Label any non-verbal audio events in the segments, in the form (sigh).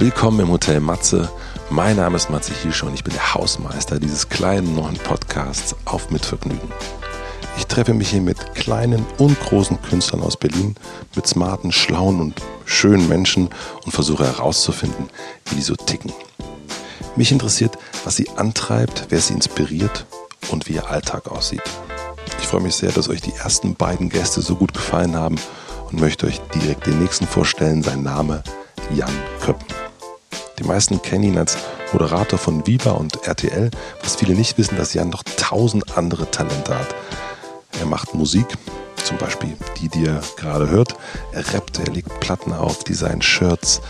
Willkommen im Hotel Matze. Mein Name ist Matze Hielsche und ich bin der Hausmeister dieses kleinen neuen Podcasts auf Mitvergnügen. Ich treffe mich hier mit kleinen und großen Künstlern aus Berlin, mit smarten, schlauen und schönen Menschen und versuche herauszufinden, wie die so ticken. Mich interessiert, was sie antreibt, wer sie inspiriert und wie ihr Alltag aussieht. Ich freue mich sehr, dass euch die ersten beiden Gäste so gut gefallen haben und möchte euch direkt den nächsten vorstellen. Sein Name Jan Köppen. Die meisten kennen ihn als Moderator von Viva und RTL. Was viele nicht wissen, dass Jan noch tausend andere Talente hat. Er macht Musik, zum Beispiel die, die ihr gerade hört. Er rappt, er legt Platten auf, designt Shirts,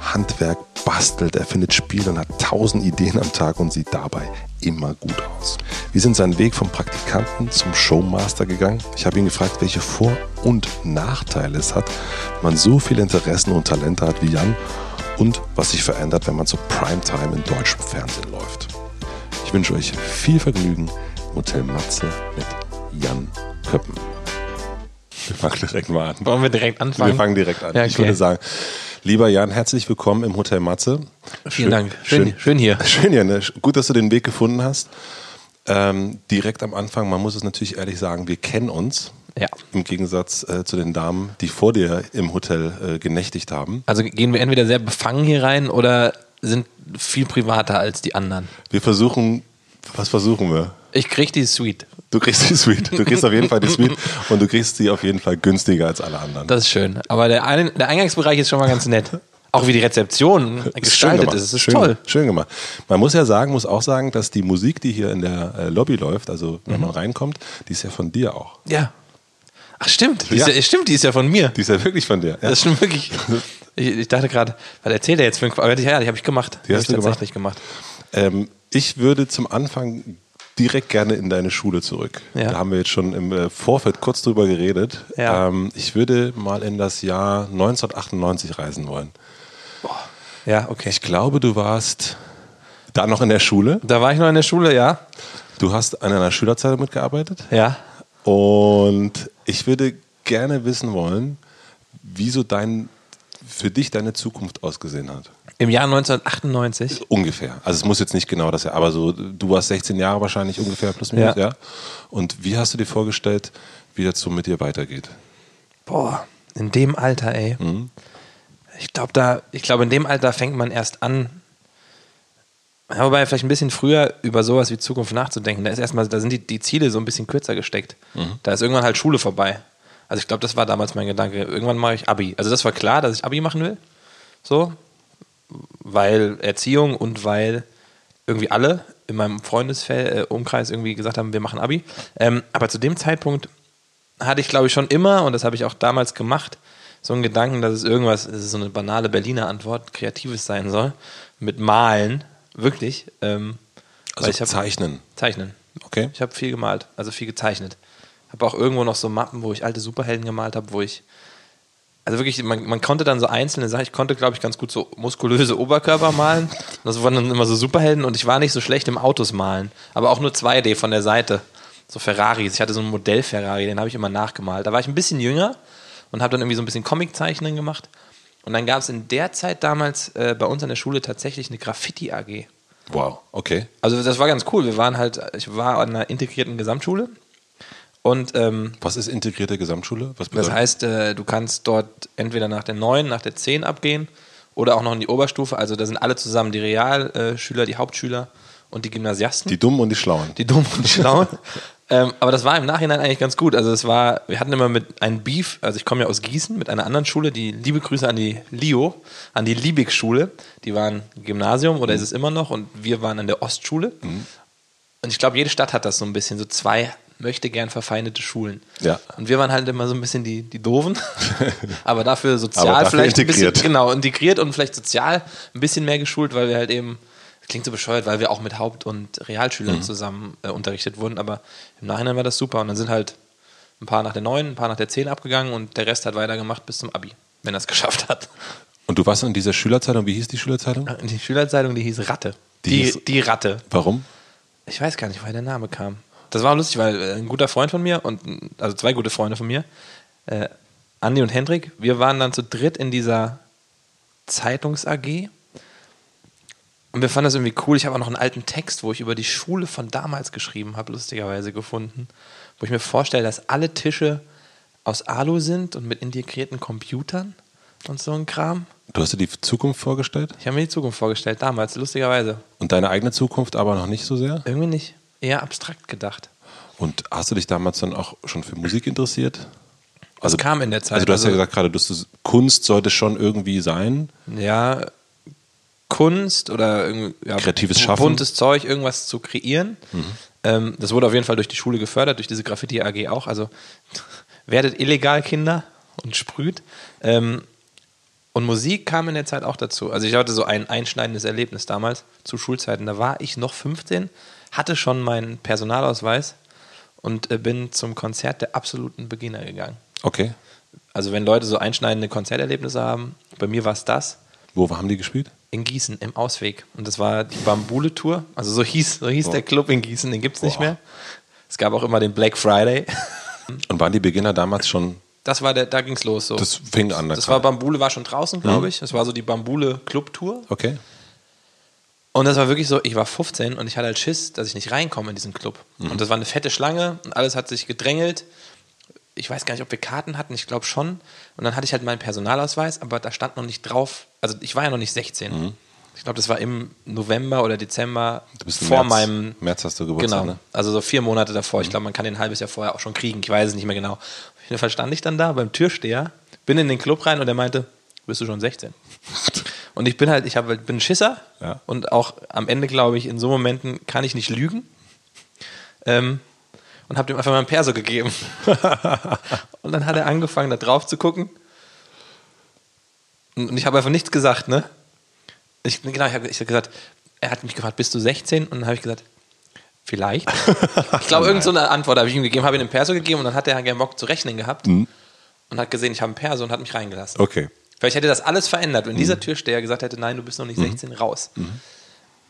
Handwerk, bastelt, er findet Spiele und hat tausend Ideen am Tag und sieht dabei immer gut aus. Wir sind seinen Weg vom Praktikanten zum Showmaster gegangen. Ich habe ihn gefragt, welche Vor- und Nachteile es hat, wenn man so viele Interessen und Talente hat wie Jan und was sich verändert, wenn man zur Primetime in deutschem Fernsehen läuft. Ich wünsche euch viel Vergnügen im Hotel Matze mit Jan Köppen. Wir fangen direkt mal an. Wollen wir direkt anfangen? Wir fangen direkt an. Ja, Ich okay. würde sagen, lieber Jan, herzlich willkommen im Hotel Matze. Vielen Dank. Schön, schön hier. (laughs) Schön hier, ne? Gut, dass du den Weg gefunden hast. Ähm, direkt am Anfang, man muss es natürlich ehrlich sagen, wir kennen uns. Ja. Im Gegensatz äh, zu den Damen, die vor dir im Hotel äh, genächtigt haben. Also gehen wir entweder sehr befangen hier rein oder sind viel privater als die anderen. Wir versuchen, was versuchen wir? Ich krieg die Suite. Du kriegst die Suite. Du kriegst auf jeden Fall die Suite (laughs) und du kriegst sie auf jeden Fall günstiger als alle anderen. Das ist schön. Aber der, Ein der Eingangsbereich ist schon mal ganz nett. Auch wie die Rezeption (laughs) Ist gestaltet ist. Es ist schön, toll. Schön gemacht. Man muss ja sagen, muss auch sagen, dass die Musik, die hier in der äh, Lobby läuft, also wenn Mhm. man reinkommt, die ist ja von dir auch. Ja. Ach stimmt. Die Ja. Ist ja, stimmt, die ist ja von mir. Die ist ja wirklich von dir. Ja. Das ist schon wirklich. Ich, ich dachte gerade, was erzählt er jetzt für ein? Aber Ja, die habe ich gemacht. Die hab hast ich du tatsächlich gemacht. Ähm, ich würde zum Anfang direkt gerne in deine Schule zurück. Ja. Da haben wir jetzt schon im äh, Vorfeld kurz drüber geredet. Ja. Ähm, ich würde mal in das Jahr 1998 reisen wollen. Ja, okay. Ich glaube, du warst da noch in der Schule. Da war ich noch in der Schule, ja. Du hast an einer Schülerzeitung mitgearbeitet. Ja. Und ich würde gerne wissen wollen, wieso dein, für dich deine Zukunft ausgesehen hat. Im Jahr 1998. Ungefähr. Also es muss jetzt nicht genau das Jahr, aber so, du warst 16 Jahre wahrscheinlich ungefähr plus minus, ja. Ja. Und wie hast du dir vorgestellt, wie das so mit dir weitergeht? Boah, in dem Alter, ey. Ich glaube, da, ich glaube, in dem Alter fängt man erst an, wobei vielleicht ein bisschen früher über sowas wie Zukunft nachzudenken. Da ist erstmal, da sind die, die Ziele so ein bisschen kürzer gesteckt. Da ist irgendwann halt Schule vorbei. Also ich glaube, das war damals mein Gedanke. Irgendwann mache ich Abi. Also das war klar, dass ich Abi machen will. So. Weil Erziehung und weil irgendwie alle in meinem Freundesumkreis irgendwie gesagt haben, wir machen Abi. Ähm, aber zu dem Zeitpunkt hatte ich, glaube ich, schon immer, und das habe ich auch damals gemacht, so einen Gedanken, dass es irgendwas, das ist so eine banale Berliner Antwort, Kreatives sein soll, mit Malen, wirklich. Ähm, Also ich hab, zeichnen. Zeichnen. Okay. Ich habe viel gemalt, also viel gezeichnet. Habe auch irgendwo noch so Mappen, wo ich alte Superhelden gemalt habe, wo ich, also wirklich, man, man konnte dann so einzelne Sachen, ich konnte, glaube ich, ganz gut so muskulöse Oberkörper malen. (laughs) Das waren dann immer so Superhelden und ich war nicht so schlecht im Autos malen, aber auch nur 2D von der Seite. So Ferraris. Ich hatte so ein Modell Ferrari, den habe ich immer nachgemalt. Da war ich ein bisschen jünger und habe dann irgendwie so ein bisschen Comiczeichnen gemacht. Und dann gab es in der Zeit damals äh, bei uns an der Schule tatsächlich eine Graffiti-AG. Wow, okay. Also das war ganz cool. Wir waren halt, ich war an einer integrierten Gesamtschule und ähm, Was ist integrierte Gesamtschule? Was das bedeutet heißt, äh, du kannst dort entweder nach der 9, nach der 10 abgehen oder auch noch in die Oberstufe. Also da sind alle zusammen, die Realschüler, die Hauptschüler und die Gymnasiasten. die Dummen und die Schlauen. Die Dummen und die Schlauen. (laughs) ähm, aber das war im Nachhinein eigentlich ganz gut. Also es war, wir hatten immer mit einem Beef, also ich komme ja aus Gießen, mit einer anderen Schule, die liebe Grüße an die LIO, an die Liebig-Schule. Die waren Gymnasium oder ist es immer noch und wir waren an der Ostschule. Und ich glaube, jede Stadt hat das so ein bisschen, so zwei möchte gern verfeindete Schulen. Ja. Und wir waren halt immer so ein bisschen die, die Doofen, (laughs) aber dafür sozial Aber dafür vielleicht integriert. ein bisschen, genau, integriert und vielleicht sozial ein bisschen mehr geschult, weil wir halt eben, das klingt so bescheuert, weil wir auch mit Haupt- und Realschülern Mhm. zusammen äh, unterrichtet wurden, aber im Nachhinein war das super und dann sind halt ein paar nach der 9, ein paar nach der 10 abgegangen und der Rest hat weitergemacht bis zum Abi, wenn er es geschafft hat. Und du warst in dieser Schülerzeitung, wie hieß die Schülerzeitung? Die Schülerzeitung, die hieß Ratte. Die Die, hieß- die Ratte. Warum? Ich weiß gar nicht, woher der Name kam. Das war lustig, weil äh, ein guter Freund von mir und also zwei gute Freunde von mir, äh, Andi und Hendrik, wir waren dann zu dritt in dieser Zeitungs-AG Und wir fanden das irgendwie cool. Ich habe auch noch einen alten Text, wo ich über die Schule von damals geschrieben habe, lustigerweise gefunden. Wo ich mir vorstelle, dass alle Tische aus Alu sind und mit integrierten Computern und so ein Kram. Du hast dir die Zukunft vorgestellt? Ich habe mir die Zukunft vorgestellt, damals, lustigerweise. Und deine eigene Zukunft aber noch nicht so sehr? Irgendwie nicht. Eher abstrakt gedacht. Und hast du dich damals dann auch schon für Musik interessiert? Also kam in der Zeit. Also du hast ja gesagt gerade, dass Kunst sollte schon irgendwie sein. Ja, Kunst oder irgendwie ja, Kreatives Schaffen. buntes Zeug, irgendwas zu kreieren. Ähm, das wurde auf jeden Fall durch die Schule gefördert, durch diese Graffiti AG auch. Also (laughs) werdet illegal Kinder und sprüht. Ähm, und Musik kam in der Zeit auch dazu. Also ich hatte so ein einschneidendes Erlebnis damals zu Schulzeiten. Da war ich noch 15, hatte schon meinen Personalausweis und äh, bin zum Konzert der absoluten Beginner gegangen. Okay. Also wenn Leute so einschneidende Konzerterlebnisse haben, bei mir war es das Wo haben die gespielt? In Gießen im Ausweg. Und das war die Bambule-Tour. Also so hieß, so hieß der Club in Gießen, den gibt es nicht mehr. Es gab auch immer den Black Friday. Und waren die Beginner damals schon, Das war der, da ging es los so. das fing an. da Das kam- war Bambule, war schon draußen, glaube ich. Das war so die Bambule Club-Tour. Okay. Und das war wirklich so, ich war 15 und ich hatte halt Schiss, dass ich nicht reinkomme in diesen Club. Und das war eine fette Schlange und alles hat sich gedrängelt. Ich weiß gar nicht, ob wir Karten hatten, ich glaube schon. Und dann hatte ich halt meinen Personalausweis, aber da stand noch nicht drauf, also ich war ja noch nicht 16. Ich glaube, das war im November oder Dezember Du bist vor März, meinem März hast du Geburtstag, Genau, ne? also so vier Monate davor. Ich glaube, man kann den ein halbes Jahr vorher auch schon kriegen. Ich weiß es nicht mehr genau. Auf jeden Fall stand ich dann da beim Türsteher, bin in den Club rein und er meinte, bist du schon 16? (laughs) Und ich bin halt, ich hab, bin ein Schisser Ja. und auch am Ende, glaube ich, in so Momenten kann ich nicht lügen. Ähm, und habe dem einfach mal ein Perso gegeben. (laughs) und dann hat er angefangen, da drauf zu gucken. Und ich habe einfach nichts gesagt, ne? Ich, genau, ich habe hab gesagt, er hat mich gefragt, bist du 16? Und dann habe ich gesagt, vielleicht. ich glaube, irgendeine so eine Antwort habe ich ihm gegeben, habe ihm den Perso gegeben und dann hat er gerne Bock zu rechnen gehabt und hat gesehen, ich habe einen Perso und hat mich reingelassen. Okay. Vielleicht hätte das alles verändert, wenn dieser Türsteher gesagt hätte, nein, du bist noch nicht 16, raus.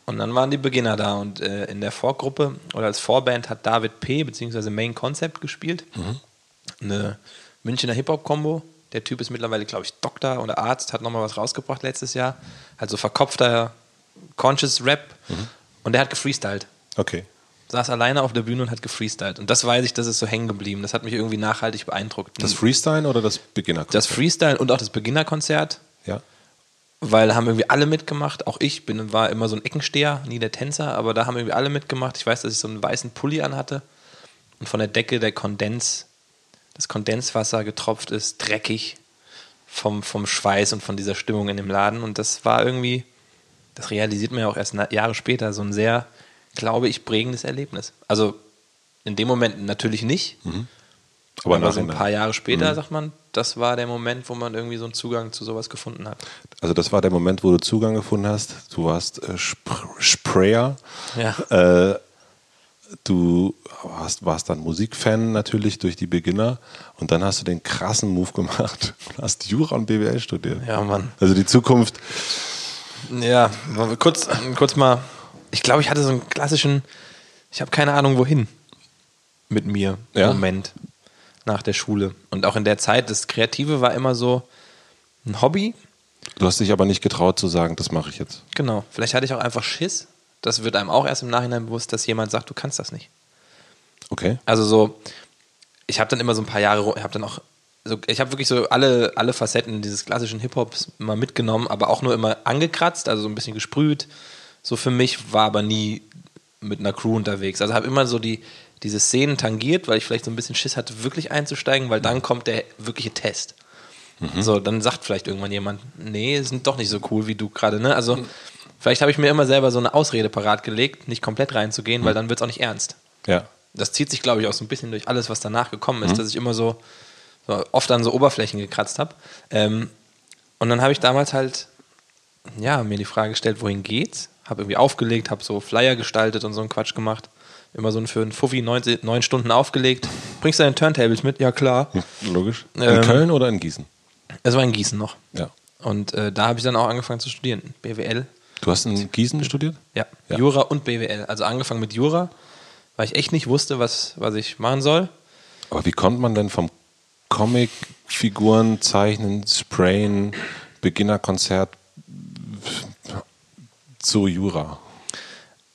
Und dann waren die Beginner da und äh, in der Vorgruppe oder als Vorband hat David P. bzw. Main Concept gespielt. Eine Münchner Hip-Hop-Kombo. Der Typ ist mittlerweile, glaube ich, Doktor oder Arzt, hat nochmal was rausgebracht letztes Jahr. Also verkopfter Conscious Rap. Und der hat gefreestylt. Okay. Saß alleine auf der Bühne und hat gefreestylt. Und das weiß ich, das ist so hängen geblieben. Das hat mich irgendwie nachhaltig beeindruckt. Das Freestyle oder das Beginner? das Freestyle und auch das Beginnerkonzert ja. Weil haben irgendwie alle mitgemacht. Auch ich bin, war immer so ein Eckensteher, nie der Tänzer, aber da haben irgendwie alle mitgemacht. Ich weiß, dass ich so einen weißen Pulli anhatte und von der Decke der Kondens, das Kondenswasser getropft ist, dreckig vom, vom Schweiß und von dieser Stimmung in dem Laden. Und das war irgendwie, das realisiert man ja auch erst Jahre später, so ein sehr, glaube ich, prägendes Erlebnis. Also in dem Moment natürlich nicht, Aber, aber so ein paar Jahre später, sagt man, das war der Moment, wo man irgendwie so einen Zugang zu sowas gefunden hat. Also das war der Moment, wo du Zugang gefunden hast. Du warst äh, Sp Sprayer. Ja. Äh, du hast, warst dann Musikfan natürlich durch die Beginner und dann hast du den krassen Move gemacht (laughs) und hast Jura und BWL studiert. Ja, Mann. Also die Zukunft, Ja, kurz, kurz mal. Ich glaube, ich hatte so einen klassischen, ich habe keine Ahnung wohin mit mir Ja. Moment nach der Schule. Und auch in der Zeit, das Kreative war immer so ein Hobby. du hast dich aber nicht getraut zu sagen, das mache ich jetzt. Genau. Vielleicht hatte ich auch einfach Schiss. Das wird einem auch erst im Nachhinein bewusst, dass jemand sagt, du kannst das nicht. Okay. Also so, ich habe dann immer so ein paar Jahre, ich habe dann auch, so, ich habe wirklich so alle, alle Facetten dieses klassischen Hip-Hops mal mitgenommen, aber auch nur immer angekratzt, also so ein bisschen gesprüht. So für mich war aber nie mit einer Crew unterwegs. Also habe immer so die, diese Szenen tangiert, weil ich vielleicht so ein bisschen Schiss hatte, wirklich einzusteigen, weil dann kommt der wirkliche Test. So, dann sagt vielleicht irgendwann jemand, nee, sind doch nicht so cool wie du gerade, ne? Also, vielleicht habe ich mir immer selber so eine Ausrede parat gelegt, nicht komplett reinzugehen, weil dann wird es auch nicht ernst Ja. das zieht sich, glaube ich, auch so ein bisschen durch alles, was danach gekommen ist, dass ich immer so, so oft an so Oberflächen gekratzt habe. Ähm, und dann habe ich damals halt, ja, mir die Frage gestellt, wohin geht's? Habe irgendwie aufgelegt, habe so Flyer gestaltet und so einen Quatsch gemacht. Immer so für einen Fuffi neun, neun Stunden aufgelegt. Bringst du deine Turntables mit? Ja, klar. Logisch. In Ähm, Köln oder in Gießen? Es war in Gießen noch. Ja. Und äh, da habe ich dann auch angefangen zu studieren. BWL. Du hast in Gießen studiert? Ja, Ja. Jura und BWL. Also angefangen mit Jura, weil ich echt nicht wusste, was, was ich machen soll. Aber wie kommt man denn vom Comic-Figuren, Zeichnen, Sprayen, Beginnerkonzert zu Jura?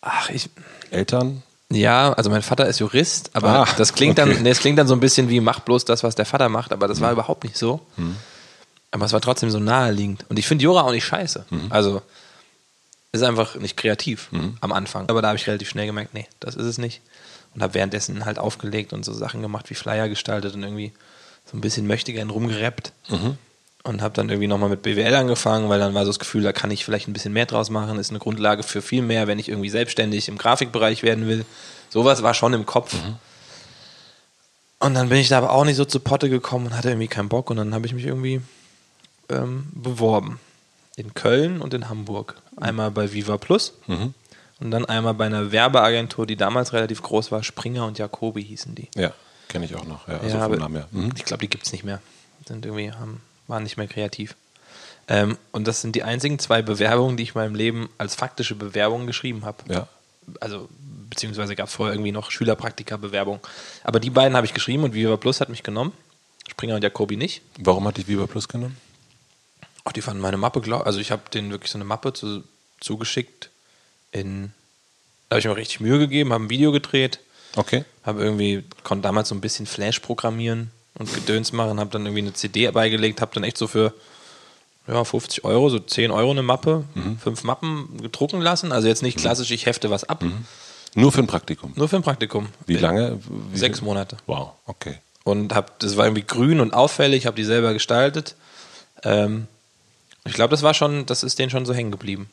Ach, ich. Eltern? Ja, also mein Vater ist Jurist, aber Ah, das klingt okay. dann, nee, das klingt dann so ein bisschen wie mach bloß das, was der Vater macht, aber das war Mhm. überhaupt nicht so. Aber es war trotzdem so naheliegend. Und ich finde Jura auch nicht scheiße. Mhm. Also ist einfach nicht kreativ am Anfang. Aber da habe ich relativ schnell gemerkt, nee, das ist es nicht. Und habe währenddessen halt aufgelegt und so Sachen gemacht wie Flyer gestaltet und irgendwie so ein bisschen möchtegern rumgerappt. Mhm. Und habe dann irgendwie nochmal mit BWL angefangen, weil dann war so das Gefühl, da kann ich vielleicht ein bisschen mehr draus machen. Ist eine Grundlage für viel mehr, wenn ich irgendwie selbstständig im Grafikbereich werden will. Sowas war schon im Kopf. Und dann bin ich da aber auch nicht so zu Potte gekommen und hatte irgendwie keinen Bock. Und dann habe ich mich irgendwie ähm, beworben. In Köln und in Hamburg. Einmal bei Viva Plus und dann einmal bei einer Werbeagentur, die damals relativ groß war. Springer und Jacobi hießen die. Ja, kenne ich auch noch. Ja, also Ja, aber Namen her. Mhm. Ich glaube, die gibt es nicht mehr. Sind irgendwie, haben, waren nicht mehr kreativ. Ähm, und das sind die einzigen zwei Bewerbungen, die ich in meinem Leben als faktische Bewerbungen geschrieben habe. Ja. Also, beziehungsweise gab es vorher irgendwie noch Schülerpraktika-Bewerbung. Aber die beiden habe ich geschrieben und Viva Plus hat mich genommen. Springer und Jacobi nicht. Warum hat dich Viva Plus genommen? Ach, die fanden meine Mappe, glaub, also ich habe denen wirklich so eine Mappe zu, zugeschickt. In, da habe ich mir richtig Mühe gegeben, habe ein Video gedreht, Okay. habe irgendwie, konnte damals so ein bisschen Flash programmieren und Gedöns machen, habe dann irgendwie eine CD beigelegt, habe dann echt so für ja, 50 Euro, so 10 Euro eine Mappe, fünf Mappen gedrucken lassen. Also jetzt nicht klassisch, ich hefte was ab, Nur für ein Praktikum. nur für ein Praktikum. Wie lange? Wie Sechs viel? Monate. Wow, okay. Und hab, das war irgendwie grün und auffällig, habe die selber gestaltet. Ähm, ich glaube, das war schon, das ist denen schon so hängen geblieben.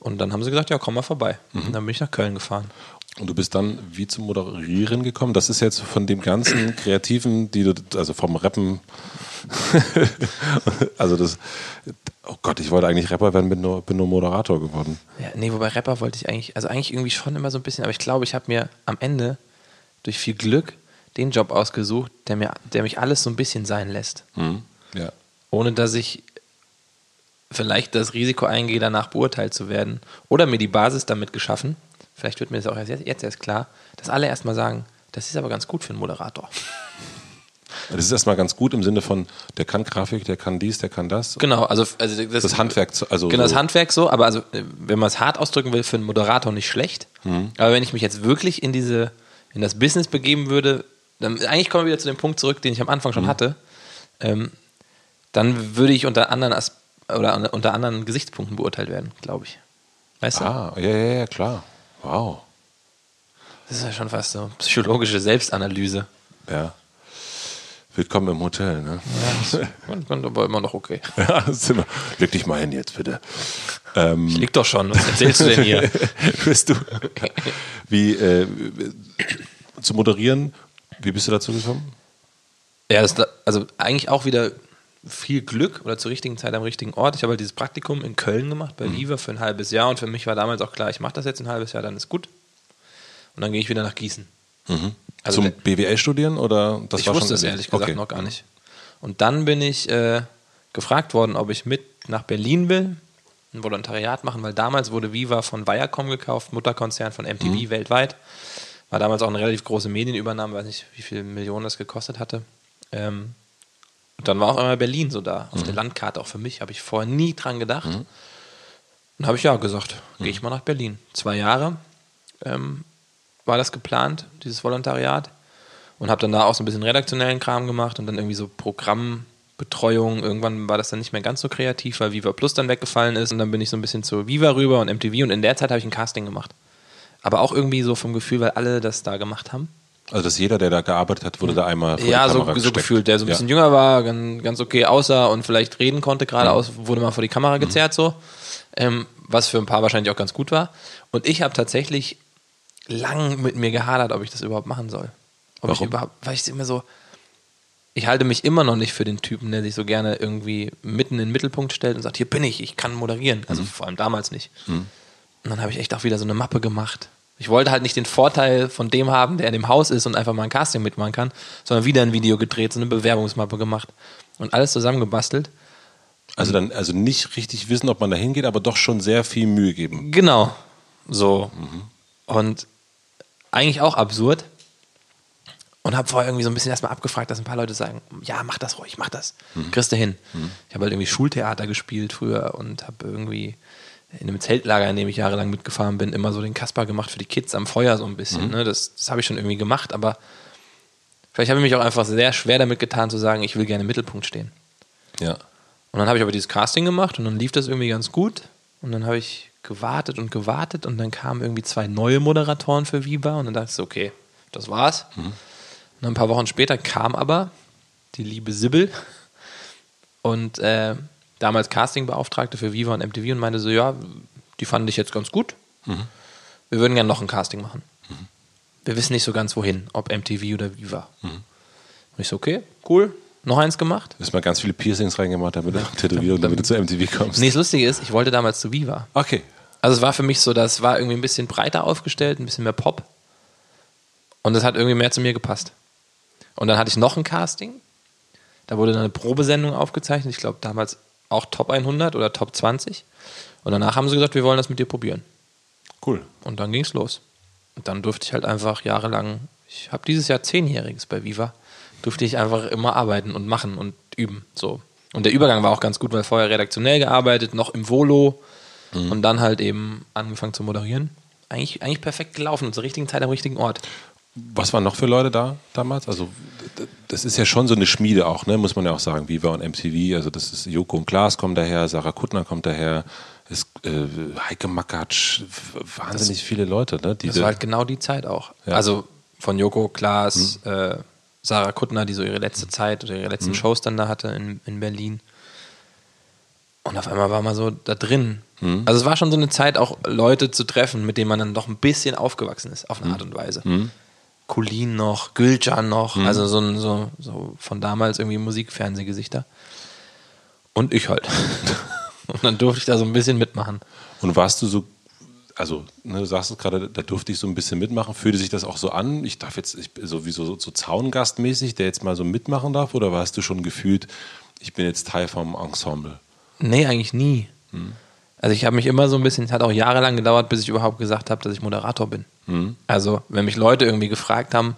Und dann haben sie gesagt, ja, komm mal vorbei. Und dann bin ich nach Köln gefahren. Und du bist dann wie zum Moderieren gekommen? Das ist jetzt von dem ganzen Kreativen, die du, also vom Rappen, (laughs) also das, oh Gott, ich wollte eigentlich Rapper werden, bin nur, bin nur Moderator geworden. Ja, nee, wobei Rapper wollte ich eigentlich, also eigentlich irgendwie schon immer so ein bisschen, aber ich glaube, ich habe mir am Ende durch viel Glück den Job ausgesucht, der, mir, der mich alles so ein bisschen sein lässt. Ja. Ohne dass ich vielleicht das Risiko eingehe, danach beurteilt zu werden. Oder mir die Basis damit geschaffen. Vielleicht wird mir das auch erst, jetzt erst klar, dass alle erstmal sagen, das ist aber ganz gut für einen Moderator. (laughs) Das ist erstmal ganz gut im Sinne von, der kann Grafik, der kann dies, der kann das. Genau, also, also das, Das Handwerk, also Genau, das so, Handwerk so, aber also, wenn man es hart ausdrücken will, für einen Moderator nicht schlecht. Mhm. Aber wenn ich mich jetzt wirklich in diese, in das Business begeben würde, dann eigentlich kommen wir wieder zu dem Punkt zurück, den ich am Anfang Mhm. schon hatte. Ähm, dann würde ich unter anderen As oder unter anderen Gesichtspunkten beurteilt werden, glaube ich. Weißt du? Ah, ja, ja, ja, klar. Wow. Das ist ja schon fast so psychologische Selbstanalyse. Ja. Willkommen im Hotel, ne? Und, und aber immer noch okay. (laughs) Ja, sind wir. Leg dich mal hin jetzt, bitte. Ähm, Ich lieg doch schon. Was erzählst du denn hier? (laughs) bist du. Wie, äh, zu moderieren, wie bist du dazu gekommen? Ja, das, also eigentlich auch wieder viel Glück oder zur richtigen Zeit am richtigen Ort. Ich habe halt dieses Praktikum in Köln gemacht, bei Viva für ein halbes Jahr und für mich war damals auch klar, ich mache das jetzt ein halbes Jahr, dann ist gut. Und dann gehe ich wieder nach Gießen. Also Zum BWL studieren oder das ich war wusste schon es ehrlich gesagt okay. noch gar nicht. Und dann bin ich äh, gefragt worden, ob ich mit nach Berlin will, ein Volontariat machen, weil damals wurde Viva von Viacom gekauft, Mutterkonzern von MTV Mhm. weltweit. War damals auch eine relativ große Medienübernahme, weiß nicht, wie viele Millionen das gekostet hatte. Ähm, und dann war auch einmal Berlin so da, auf der Mhm. Landkarte auch für mich. Habe ich vorher nie dran gedacht. Dann habe ich ja gesagt, Mhm. gehe ich mal nach Berlin. Zwei Jahre ähm, war das geplant, dieses Volontariat. Und habe dann da auch so ein bisschen redaktionellen Kram gemacht und dann irgendwie so Programmbetreuung. Irgendwann war das dann nicht mehr ganz so kreativ, weil Viva Plus dann weggefallen ist. Und dann bin ich so ein bisschen zu Viva rüber und MTV. Und in der Zeit habe ich ein Casting gemacht. Aber auch irgendwie so vom Gefühl, weil alle das da gemacht haben. Also, dass jeder, der da gearbeitet hat, wurde da einmal vor Ja, die so, Kamera so gesteckt. gefühlt, der so ein bisschen ja. jünger war, ganz, ganz okay aussah und vielleicht reden konnte, geradeaus wurde mal vor die Mhm. Kamera gezerrt, so. Ähm, was für ein paar wahrscheinlich auch ganz gut war. Und ich habe tatsächlich lang mit mir gehadert, ob ich das überhaupt machen soll. Ob ich Warum? überhaupt, weil ich immer so, ich halte mich immer noch nicht für den Typen, der sich so gerne irgendwie mitten in den Mittelpunkt stellt und sagt, hier bin ich, ich kann moderieren. Also Mhm. vor allem damals nicht. Und dann habe ich echt auch wieder so eine Mappe gemacht. Ich wollte halt nicht den Vorteil von dem haben, der in dem Haus ist und einfach mal ein Casting mitmachen kann, sondern wieder ein Video gedreht, so eine Bewerbungsmappe gemacht und alles zusammengebastelt. Also dann, also nicht richtig wissen, ob man da hingeht, aber doch schon sehr viel Mühe geben. Genau. So. Und eigentlich auch absurd. Und habe vorher irgendwie so ein bisschen erstmal abgefragt, dass ein paar Leute sagen, ja, mach das ruhig, mach das. Kriegst du hin. Ich habe halt irgendwie Schultheater gespielt früher und habe irgendwie in einem Zeltlager, in dem ich jahrelang mitgefahren bin, immer so den Kasper gemacht für die Kids am Feuer so ein bisschen. Ne? Das, das habe ich schon irgendwie gemacht, aber vielleicht habe ich mich auch einfach sehr schwer damit getan zu sagen, ich will gerne im Mittelpunkt stehen. Ja. Und dann habe ich aber dieses Casting gemacht und dann lief das irgendwie ganz gut. Und dann habe ich gewartet und gewartet und dann kamen irgendwie zwei neue Moderatoren für Viva und dann dachte ich so, okay, das war's. Und dann ein paar Wochen später kam aber die liebe Sibyl und äh, damals Castingbeauftragte für Viva und MTV und meinte so, ja, die fanden dich jetzt ganz gut. Wir würden gerne noch ein Casting machen. Wir wissen nicht so ganz wohin, ob MTV oder Viva. Und ich so, okay, cool. Noch eins gemacht. Du hast mal ganz viele Piercings reingemacht, damit du Tätowierung, damit du zu MTV kommst. Nee, das Lustige ist, ich wollte damals zu Viva. Okay. Also es war für mich so, das war irgendwie ein bisschen breiter aufgestellt, ein bisschen mehr Pop. Und das hat irgendwie mehr zu mir gepasst. Und dann hatte ich noch ein Casting. Da wurde dann eine Probesendung aufgezeichnet. Ich glaube damals auch Top 100 oder Top 20. Und danach haben sie gesagt, wir wollen das mit dir probieren. Cool. Und dann ging es los. Und dann durfte ich halt einfach jahrelang, ich habe dieses Jahr zehnjähriges bei Viva, durfte ich einfach immer arbeiten und machen und üben. So. Und der Übergang war auch ganz gut, weil vorher redaktionell gearbeitet, noch im Volo und dann halt eben angefangen zu moderieren. Eigentlich, eigentlich perfekt gelaufen zur richtigen Zeit am richtigen Ort. Was waren noch für Leute da damals? Also das ist ja schon so eine Schmiede auch, ne? muss man ja auch sagen. Viva und MTV, also das ist Joko und Klaas kommen daher, Sarah Kuttner kommt daher, ist, äh, Heike Makatsch, wahnsinnig viele Leute. Ne? Das Diese, war halt genau die Zeit auch. Ja. Also von Joko, Klaas, äh, Sarah Kuttner, die so ihre letzte Zeit oder ihre letzten Shows dann da hatte in, in Berlin. Und auf einmal war man so da drin. Also es war schon so eine Zeit, auch Leute zu treffen, mit denen man dann doch ein bisschen aufgewachsen ist, auf eine Art und Weise. Kulin noch, Gülcan noch, also so, so, so von damals irgendwie Musik-Fernsehgesichter. Und ich halt. (laughs) und dann durfte ich da so ein bisschen mitmachen. und warst du so, also ne, du sagst es gerade, da durfte ich so ein bisschen mitmachen. Fühlte sich das auch so an? Ich darf jetzt, ich sowieso so, so Zaungastmäßig, der jetzt mal so mitmachen darf? Oder warst du schon gefühlt, ich bin jetzt Teil vom Ensemble? Nee, eigentlich nie. Also ich habe mich immer so ein bisschen, es hat auch jahrelang gedauert, bis ich überhaupt gesagt habe, dass ich Moderator bin. Also wenn mich Leute irgendwie gefragt haben,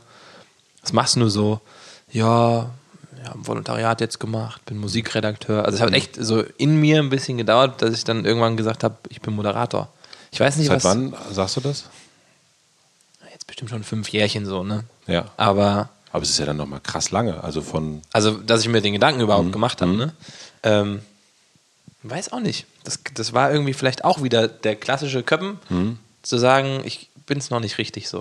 was machst du so? Ja, ja, ein Volontariat jetzt gemacht, bin Musikredakteur. Also es hat echt so in mir ein bisschen gedauert, dass ich dann irgendwann gesagt habe, ich bin Moderator. Ich weiß nicht, Seit was. wann sagst du das? Jetzt bestimmt schon fünf Jährchen so, ne? Ja. Aber Aber es ist ja dann nochmal krass lange. Also von, Also, dass ich mir den Gedanken überhaupt Mhm. gemacht habe, ne? Ähm, weiß auch nicht. Das, das war irgendwie vielleicht auch wieder der klassische Köppen, Mhm. Zu sagen, ich bin es noch nicht richtig so.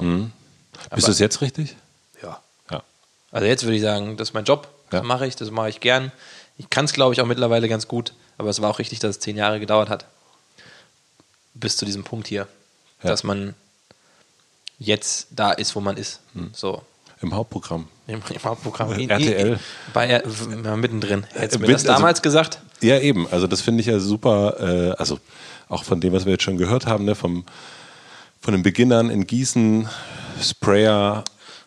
bist du es jetzt richtig? Ja. Ja. Also jetzt würde ich sagen, das ist mein Job, Ja. das mache ich, das mache ich gern. Ich kann es, glaube ich, auch mittlerweile ganz gut, aber es war auch richtig, dass es zehn Jahre gedauert hat. Bis zu diesem Punkt hier. Ja. Dass man jetzt da ist, wo man ist. Mhm. So. Im Hauptprogramm. Im, im Hauptprogramm. (laughs) RTL. Bei, R- ja, mittendrin. Hättest du mir das damals gesagt? Ja, eben. Also das finde ich ja super. Äh, also auch von dem, was wir jetzt schon gehört haben, ne, vom, von den Beginnern in Gießen, Sprayer.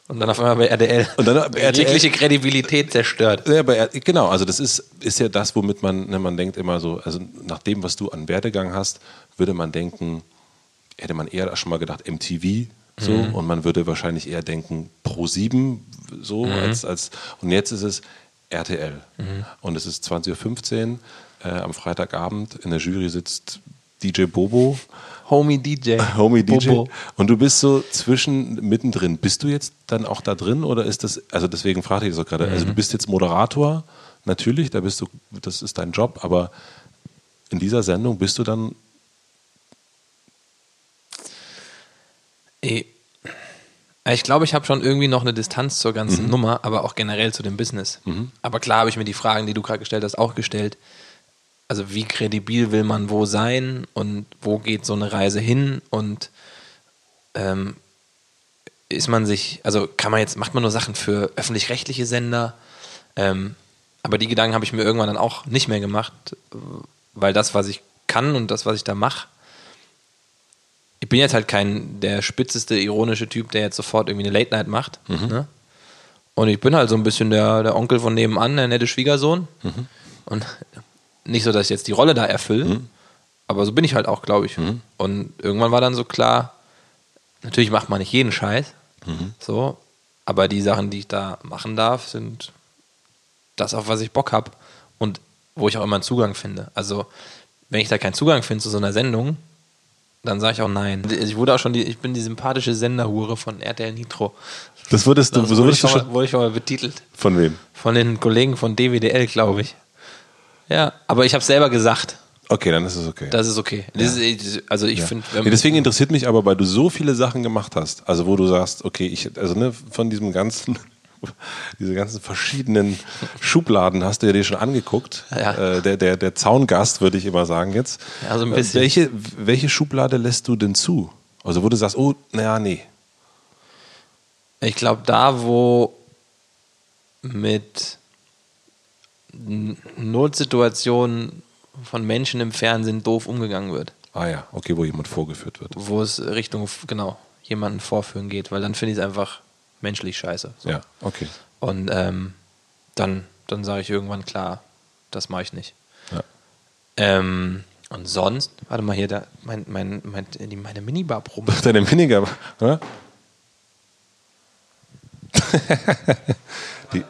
Und dann auf einmal bei RDL. Und dann (laughs) bei RTL. Jegliche Kredibilität zerstört. Ja, bei, genau, also das ist, ist ja das, womit man, ne, man denkt immer so, also nach dem, was du an Werdegang hast, würde man denken, hätte man eher schon mal gedacht, MTV so und man würde wahrscheinlich eher denken, Pro 7 so als, als und jetzt ist es RTL. Und es ist 20.15 Uhr äh, am Freitagabend, in der Jury sitzt DJ Bobo, Homie DJ. (laughs) Homie DJ. Bobo. Und du bist so zwischen, mittendrin. Bist du jetzt dann auch da drin oder ist das, also deswegen frage ich das auch gerade, also du bist jetzt Moderator, natürlich, da bist du, das ist dein Job, aber in dieser Sendung bist du dann, Eh, Ich glaube, ich habe schon irgendwie noch eine Distanz zur ganzen Nummer, aber auch generell zu dem Business. Aber klar habe ich mir die Fragen, die du gerade gestellt hast, auch gestellt. Also wie kredibil will man wo sein und wo geht so eine Reise hin und ähm, ist man sich, also kann man jetzt, macht man nur Sachen für öffentlich-rechtliche Sender, ähm, aber die Gedanken habe ich mir irgendwann dann auch nicht mehr gemacht, weil das, was ich kann und das, was ich da mache, ich bin jetzt halt kein der spitzeste, ironische Typ, der jetzt sofort irgendwie eine Late Night macht. Ne? Und ich bin halt so ein bisschen der, der Onkel von nebenan, der nette Schwiegersohn. Und nicht so, dass ich jetzt die Rolle da erfülle, aber so bin ich halt auch, glaube ich. Und irgendwann war dann so klar, natürlich macht man nicht jeden Scheiß, so, aber die Sachen, die ich da machen darf, sind das, auf was ich Bock habe und wo ich auch immer einen Zugang finde. Also wenn ich da keinen Zugang finde zu so einer Sendung, dann sage ich auch nein. Ich wurde auch schon die, ich bin die sympathische Senderhure von RTL Nitro. Das würdest du, Das so wurde, ich schon. wurde ich schon mal betitelt. Von wem? Von den Kollegen von DWDL, glaube ich. Ja, aber ich habe selber gesagt, Okay, dann ist es okay. das ist okay. Das ist, also ich Ja. finde, Nee, deswegen interessiert mich aber, weil du so viele Sachen gemacht hast, also wo du sagst, okay, ich, also ne, von diesem ganzen, (laughs) diese ganzen verschiedenen Schubladen hast du ja dir schon angeguckt. Ja. Äh, der, der, der Zaungast, würde ich immer sagen jetzt. Ja, so ein Äh, bisschen. Welche, welche Schublade lässt du denn zu? Also wo du sagst, oh, naja, nee. Ich glaube, da, wo mit Notsituationen von Menschen im Fernsehen doof umgegangen wird, Ah ja, okay, wo jemand vorgeführt wird. wo es Richtung, genau, jemanden vorführen geht, weil dann finde ich es einfach menschlich scheiße. So. Ja, okay. Und ähm, dann, dann sage ich irgendwann klar, das mache ich nicht. Ja. Ähm, und sonst, warte mal hier, da, mein, mein, mein, die, meine Minibar proben. (laughs) Deine Miniger, oder? (laughs) Die,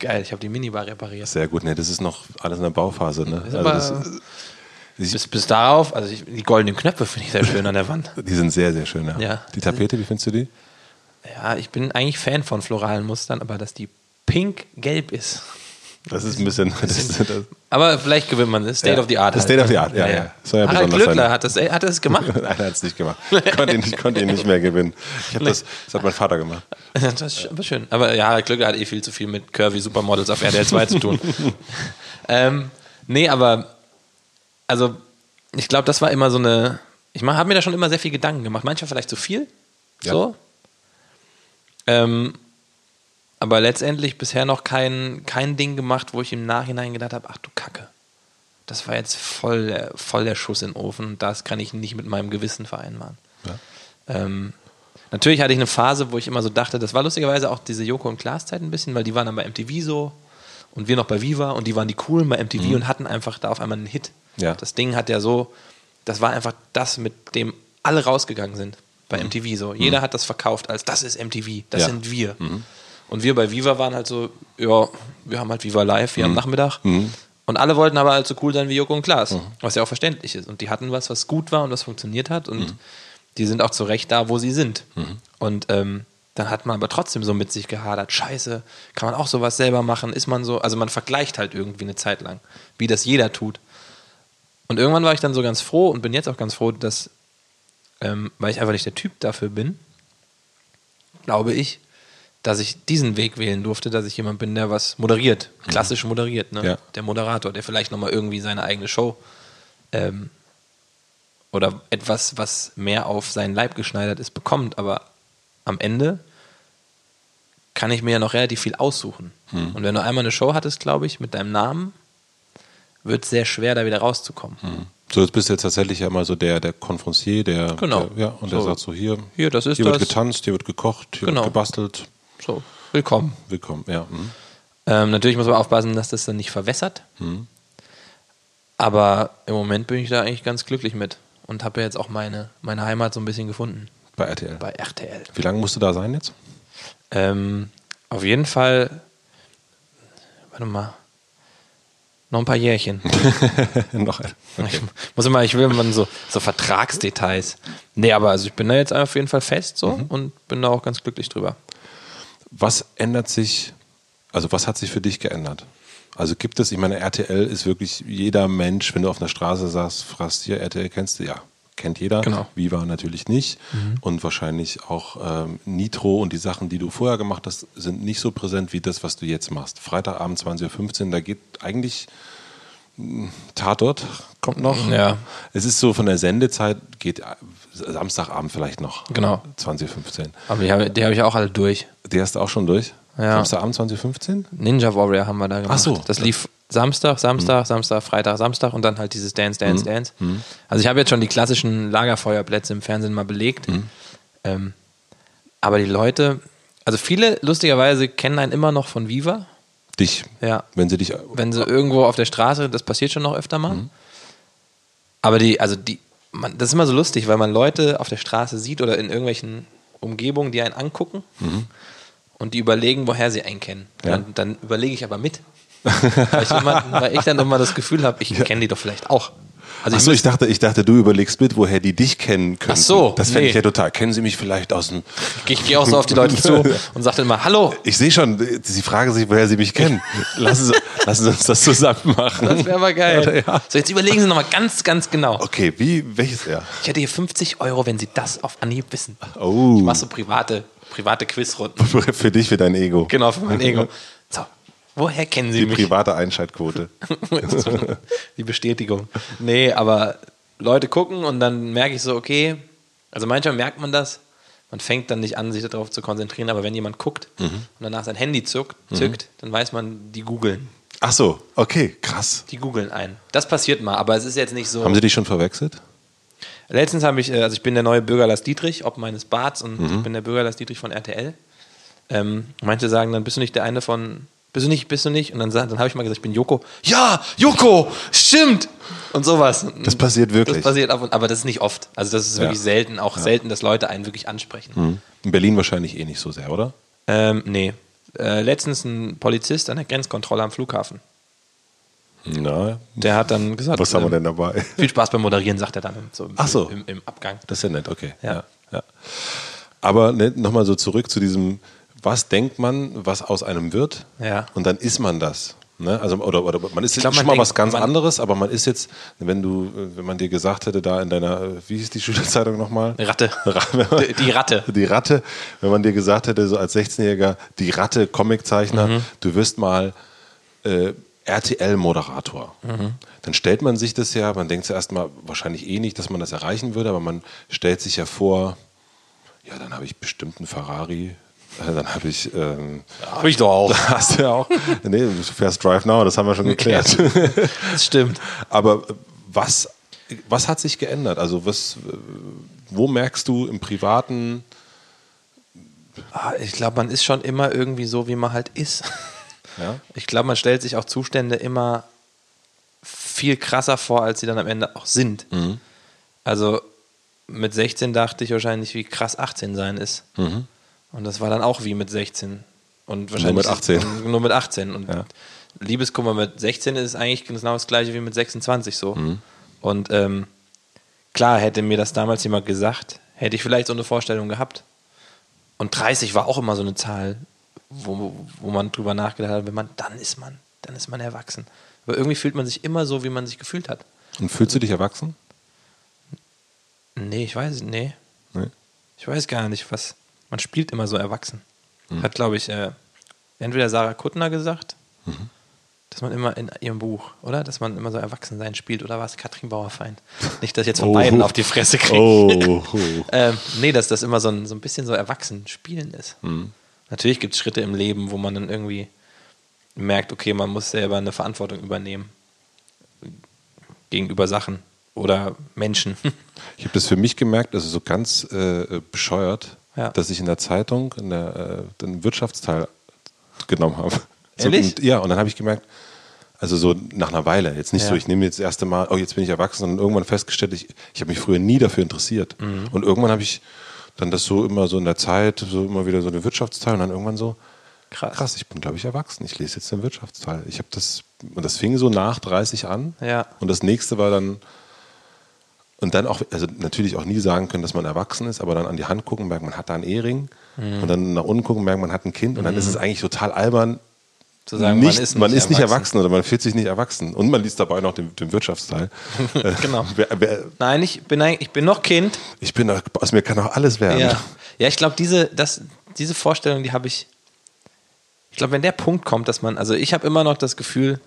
Geil, ich habe die Minibar repariert. sehr gut, ne, das ist noch alles in der Bauphase, ne? Also das, Bis, bis darauf, also ich, die goldenen Knöpfe finde ich sehr schön an der Wand. (laughs) die sind sehr, sehr schön, ja. Ja. Die Tapete, wie findest du die? Ja, ich bin eigentlich Fan von floralen Mustern, aber dass die pink-gelb ist. Das ist ein bisschen. Das, das, Aber vielleicht gewinnt man das. State Ja, of the Art. das State of the Art, ja, ja. Soll ja Harald Glöckler sein. hat das, hat das gemacht. (laughs) Nein, er hat es nicht gemacht. Konnte ihn, konnte ihn nicht mehr gewinnen. Ich hab das, das hat mein Vater gemacht. (laughs) das ist aber schön. Aber ja, Harald Glöckler hat eh viel zu viel mit Curvy Supermodels auf RTL 2 zu tun. (laughs) ähm, nee, aber also ich glaube, das war immer so eine. Ich habe mir da schon immer sehr viel Gedanken gemacht. Manchmal vielleicht zu viel. Ja. So. Ähm, aber letztendlich bisher noch kein, kein Ding gemacht, wo ich im Nachhinein gedacht habe, ach du Kacke. Das war jetzt voll, der- voll der Schuss in den Ofen. Das kann ich nicht mit meinem Gewissen vereinbaren. Ja. Ähm, natürlich hatte ich eine Phase, wo ich immer so dachte, das war lustigerweise auch diese Joko und Klaas Zeit ein bisschen, weil die waren dann bei MTV so und wir noch bei Viva und die waren die coolen bei MTV und hatten einfach da auf einmal einen Hit. Mhm. Ja. Das Ding hat ja so, das war einfach das, mit dem alle rausgegangen sind bei MTV so. Jeder hat das verkauft als das ist MTV, das Mhm. Ja. sind wir. Und wir bei Viva waren halt so, ja, wir haben halt Viva Live hier am Nachmittag. Und alle wollten aber halt so cool sein wie Joko und Klaas, was ja auch verständlich ist. Und die hatten was, was gut war und was funktioniert hat. Und die sind auch zu Recht da, wo sie sind. Und ähm, dann hat man aber trotzdem so mit sich gehadert. Scheiße, kann man auch sowas selber machen? Ist man so, also man vergleicht halt irgendwie eine Zeit lang, wie das jeder tut. Und irgendwann war ich dann so ganz froh und bin jetzt auch ganz froh, dass, ähm, weil ich einfach nicht der Typ dafür bin, glaube ich, dass ich diesen Weg wählen durfte, dass ich jemand bin, der was moderiert, klassisch moderiert, ne? Ja. Der Moderator, der vielleicht nochmal irgendwie seine eigene Show ähm, oder etwas, was mehr auf seinen Leib geschneidert ist, bekommt. Aber am Ende kann ich mir ja noch relativ viel aussuchen. Hm. Und wenn du einmal eine Show hattest, glaube ich, mit deinem Namen, wird es sehr schwer, da wieder rauszukommen. So, jetzt bist du jetzt tatsächlich ja mal so der, der Konferencier, der, Genau. der ja, und der So. sagt so hier, Hier, das ist hier wird das. getanzt, hier wird gekocht, hier Genau. wird gebastelt. So, willkommen. Willkommen, ja. mhm. Ähm, natürlich muss man aufpassen, dass das dann nicht verwässert. Mhm. Aber im Moment bin ich da eigentlich ganz glücklich mit und habe ja jetzt auch meine, meine Heimat so ein bisschen gefunden Bei RTL. bei RTL. Wie lange musst du da sein jetzt? Ähm, auf jeden Fall, warte mal, noch ein paar Jährchen. (laughs) Noch ein. Ich muss immer, ich will immer so, so Vertragsdetails. Nee, aber also ich bin da jetzt auf jeden Fall fest so Mhm. und bin da auch ganz glücklich drüber. Was ändert sich, also was hat sich für dich geändert? Also gibt es, ich meine, RTL ist wirklich jeder Mensch, wenn du auf einer Straße sagst, fragst hier, RTL kennst du? Ja, kennt jeder. Genau. Viva natürlich nicht. Und wahrscheinlich auch ähm, Nitro und die Sachen, die du vorher gemacht hast, sind nicht so präsent wie das, was du jetzt machst. Freitagabend 20.15 Uhr, da geht eigentlich mh, Tatort, kommt noch. Ja. Es ist so von der Sendezeit, geht Samstagabend vielleicht noch. Genau. 2015. Aber die habe hab ich auch alle durch. Die hast du auch schon durch? Ja. Samstagabend 2015? Ninja Warrior haben wir da gemacht. Ach so. Das lief Samstag, Samstag, Samstag, Freitag, Samstag und dann halt dieses Dance, Dance, Dance. Also ich habe jetzt schon die klassischen Lagerfeuerplätze im Fernsehen mal belegt. Ähm, aber die Leute, also viele lustigerweise kennen einen immer noch von Viva. Dich. Ja. Wenn sie dich. Wenn sie irgendwo auf der Straße, das passiert schon noch öfter mal. Aber die, also die, man, das ist immer so lustig, weil man Leute auf der Straße sieht oder in irgendwelchen Umgebungen, die einen angucken. und die überlegen, woher sie einen kennen. Ja. Dann, dann überlege ich aber mit. weil, ich immer, weil ich dann immer das Gefühl habe, ich (laughs) kenne die doch vielleicht auch. Also Achso, ich dachte, ich dachte, du überlegst mit, woher die dich kennen können. Ach so, Das fände ich nee. ja total. Kennen Sie mich vielleicht aus dem. ich gehe auch so auf die Leute (laughs) zu und sage dann immer, hallo, Ich sehe schon, sie fragen sich, woher sie mich kennen. Lassen Sie, (laughs) lassen Sie uns das zusammen machen. das wäre aber geil. Ja. So, jetzt überlegen Sie nochmal ganz, ganz genau. Okay, wie, welches er? Ich hätte hier 50 Euro, wenn Sie das auf Anhieb wissen. Oh. Ich mache so private, private Quizrunden. (laughs) Für dich, für dein Ego. Genau, für mein Ego. Woher kennen Sie Die mich? private Einschaltquote. (laughs) die Bestätigung. Nee, aber Leute gucken und dann merke ich so, okay, also manchmal merkt man das, man fängt dann nicht an, sich darauf zu konzentrieren, aber wenn jemand guckt Mhm. und danach sein Handy zuckt, zückt, dann weiß man, die googeln. Ach so, okay, krass. Die googeln ein. Das passiert mal, aber es ist jetzt nicht so. Haben Sie dich schon verwechselt? Letztens habe ich, äh, also ich bin der neue Bürgerlass Dietrich, ob meines Bads und Mhm. ich bin der Bürgerlass Dietrich von RTL. Ähm, manche sagen dann, bist du nicht der eine von, bist du nicht, bist du nicht? Und dann, dann habe ich mal gesagt, ich bin Joko. Ja, Joko, stimmt! Und sowas. Das passiert wirklich. Das passiert ab und aber das ist nicht oft. Also das ist Ja. wirklich selten, auch selten, dass Leute einen wirklich ansprechen. In Berlin wahrscheinlich eh nicht so sehr, oder? Ähm, nee. Äh, letztens ein Polizist an der Grenzkontrolle am Flughafen. Na, Der hat dann gesagt, was haben wir ähm, denn dabei? (laughs) viel Spaß beim Moderieren, sagt er dann im, so, Ach so. im, im Abgang. Das ist ja nett, okay. Ja. ja. Aber ne, nochmal so zurück zu diesem, was denkt man, was aus einem wird? Ja. Und dann ist man das. Ne? Also, oder, oder man ist glaub, schon mal denkt, was ganz anderes, aber man ist jetzt, wenn du, wenn man dir gesagt hätte, da in deiner, äh, wie hieß die Schülerzeitung nochmal? Ratte. (laughs) Ra- Die- die Ratte. Die Ratte, wenn man dir gesagt hätte, so als 16-Jähriger, die Ratte, Comiczeichner, Mhm. du wirst mal äh, RTL-Moderator. Mhm. Dann stellt man sich das ja, man denkt zuerst mal wahrscheinlich eh nicht, dass man das erreichen würde, aber man stellt sich ja vor, ja, dann habe ich bestimmt einen Ferrari, dann habe ich, ähm, Habe ich doch auch. (laughs) hast du ja auch, nee, du fährst Drive Now, das haben wir schon geklärt. Das stimmt. (laughs) Aber äh, was, was hat sich geändert? Also was, äh, wo merkst du im Privaten, Ah, Ich glaube, man ist schon immer irgendwie so, wie man halt ist. ja? Ich glaube, man stellt sich auch Zustände immer viel krasser vor, als sie dann am Ende auch sind. Also mit 16 dachte ich wahrscheinlich, wie krass 18 sein ist. Und das war dann auch wie mit 16. Und wahrscheinlich mit 18. Ist, nur mit 18. Und Ja. Liebeskummer mit 16 ist eigentlich genau das gleiche wie mit 26 so. Und ähm, klar, hätte mir das damals jemand gesagt, hätte ich vielleicht so eine Vorstellung gehabt. Und 30 war auch immer so eine Zahl, wo, wo man drüber nachgedacht hat, wenn man, dann ist man, dann ist man erwachsen. Aber irgendwie fühlt man sich immer so, wie man sich gefühlt hat. Und fühlst du dich erwachsen? Nee, ich weiß, nee. Nee. Ich weiß gar nicht, was. Man spielt immer so erwachsen. Hat, glaube ich, äh, entweder Sarah Kuttner gesagt, dass man immer in ihrem Buch, oder? Dass man immer so Erwachsensein spielt, oder war es Katrin Bauerfeind? (laughs) Nicht, dass ich jetzt von Oh. beiden auf die Fresse kriege. Oh, oh. (laughs) Ähm, nee, dass das immer so ein, so ein bisschen so erwachsen spielen ist. Natürlich gibt es Schritte im Leben, wo man dann irgendwie merkt, okay, man muss selber eine Verantwortung übernehmen gegenüber Sachen oder Menschen. (laughs) Ich habe das für mich gemerkt, also so ganz äh, bescheuert, Ja. dass ich in der Zeitung in der, äh, den Wirtschaftsteil genommen habe. (laughs) Ehrlich? So, und, ja, und dann habe ich gemerkt, also so nach einer Weile, jetzt nicht Ja. so, ich nehme jetzt das erste Mal, oh, jetzt bin ich erwachsen, sondern irgendwann festgestellt, ich, ich habe mich früher nie dafür interessiert. Mhm. Und irgendwann habe ich dann das so immer so in der Zeit, so immer wieder so eine Wirtschaftsteil und dann irgendwann so, Krass. krass, ich bin, glaube ich, erwachsen. Ich lese jetzt den Wirtschaftsteil. Ich habe das, und das fing so nach 30 an. Ja. Und das nächste war dann, und dann auch, also natürlich auch nie sagen können, dass man erwachsen ist, aber dann an die Hand gucken, merkt, man hat da einen Ehering. Mhm. Und dann nach unten gucken, merkt, man hat ein Kind. Und dann ist es eigentlich total albern, Zu sagen, nicht, man ist nicht, man ist nicht erwachsen. oder man fühlt sich nicht erwachsen. Und man liest dabei noch den, den Wirtschaftsteil. (laughs) Äh, Genau. wer, wer, Nein, ich bin, ich bin noch Kind. ich bin, doch- aus mir kann auch alles werden. Ja, ja ich glaube, diese, das, diese Vorstellung, die habe ich. Ich glaube, wenn der Punkt kommt, dass man, also ich habe immer noch das Gefühl,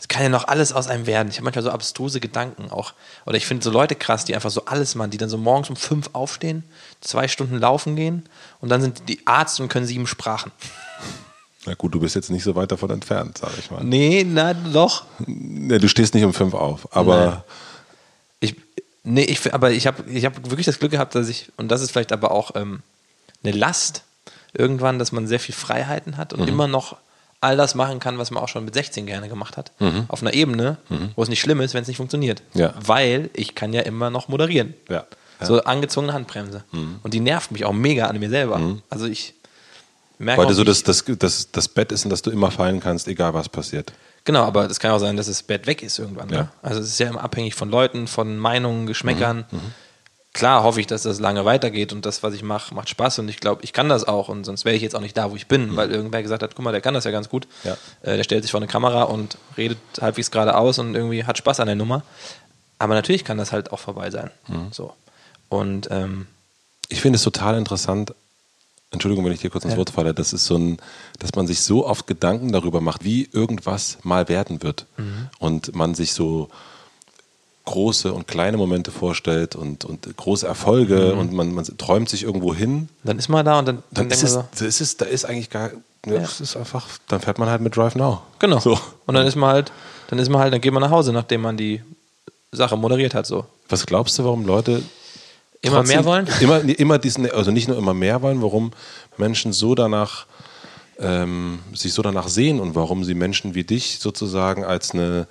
es kann ja noch alles aus einem werden. Ich habe manchmal so abstruse Gedanken auch. Oder ich finde so Leute krass, die einfach so alles machen, die dann so morgens um fünf aufstehen, zwei Stunden laufen gehen und dann sind die Arzt und können sieben Sprachen. Na gut, du bist jetzt nicht so weit davon entfernt, sage ich mal. Nee, na doch. Nee, du stehst nicht um fünf auf, aber Nein. Ich, nee, ich, aber ich habe ich hab wirklich das Glück gehabt, dass ich, und das ist vielleicht aber auch ähm, eine Last irgendwann, dass man sehr viel Freiheiten hat Mhm. und immer noch all das machen kann, was man auch schon mit 16 gerne gemacht hat. Auf einer Ebene, wo es nicht schlimm ist, wenn es nicht funktioniert. Mhm. Ja. Weil ich kann ja immer noch moderieren. Ja. Ja. Mhm. So angezogene Handbremse. Und die nervt mich auch mega an mir selber. Also ich, merke Weil du so das, das, das, das Bett ist, in das du immer fallen kannst, egal was passiert. Genau, aber das kann auch sein, dass das Bett weg ist irgendwann. Ja. Ne? Also es ist ja immer abhängig von Leuten, von Meinungen, Geschmäckern. Mhm, Klar hoffe ich, dass das lange weitergeht und das, was ich mache, macht Spaß und ich glaube, ich kann das auch und sonst wäre ich jetzt auch nicht da, wo ich bin, weil irgendwer gesagt hat, guck mal, der kann das ja ganz gut. Mhm. Ja. Äh, der stellt sich vor eine Kamera und redet halbwegs geradeaus und irgendwie hat Spaß an der Nummer. Aber natürlich kann das halt auch vorbei sein. Mhm. So. Und ähm, Ich finde es total interessant, Entschuldigung, wenn ich dir kurz ins. Wort falle, das ist so ein, dass man sich so oft Gedanken darüber macht, wie irgendwas mal werden wird. Mhm. Und man sich so große und kleine Momente vorstellt und, und große Erfolge und man, man träumt sich irgendwo hin. dann ist man da und dann, dann, Dann ist es, so, das ist, da ist eigentlich gar, ja, Ja. es ist einfach, dann fährt man halt mit Drive Now. genau. So. Und dann ist man halt, dann ist man halt, dann geht man nach Hause, nachdem man die Sache moderiert hat. So. Was glaubst du, warum Leute Immer trotzdem- mehr wollen? Immer, immer diesen, also nicht nur immer mehr wollen, warum Menschen so danach ähm, sich so danach sehen und warum sie Menschen wie dich sozusagen als eine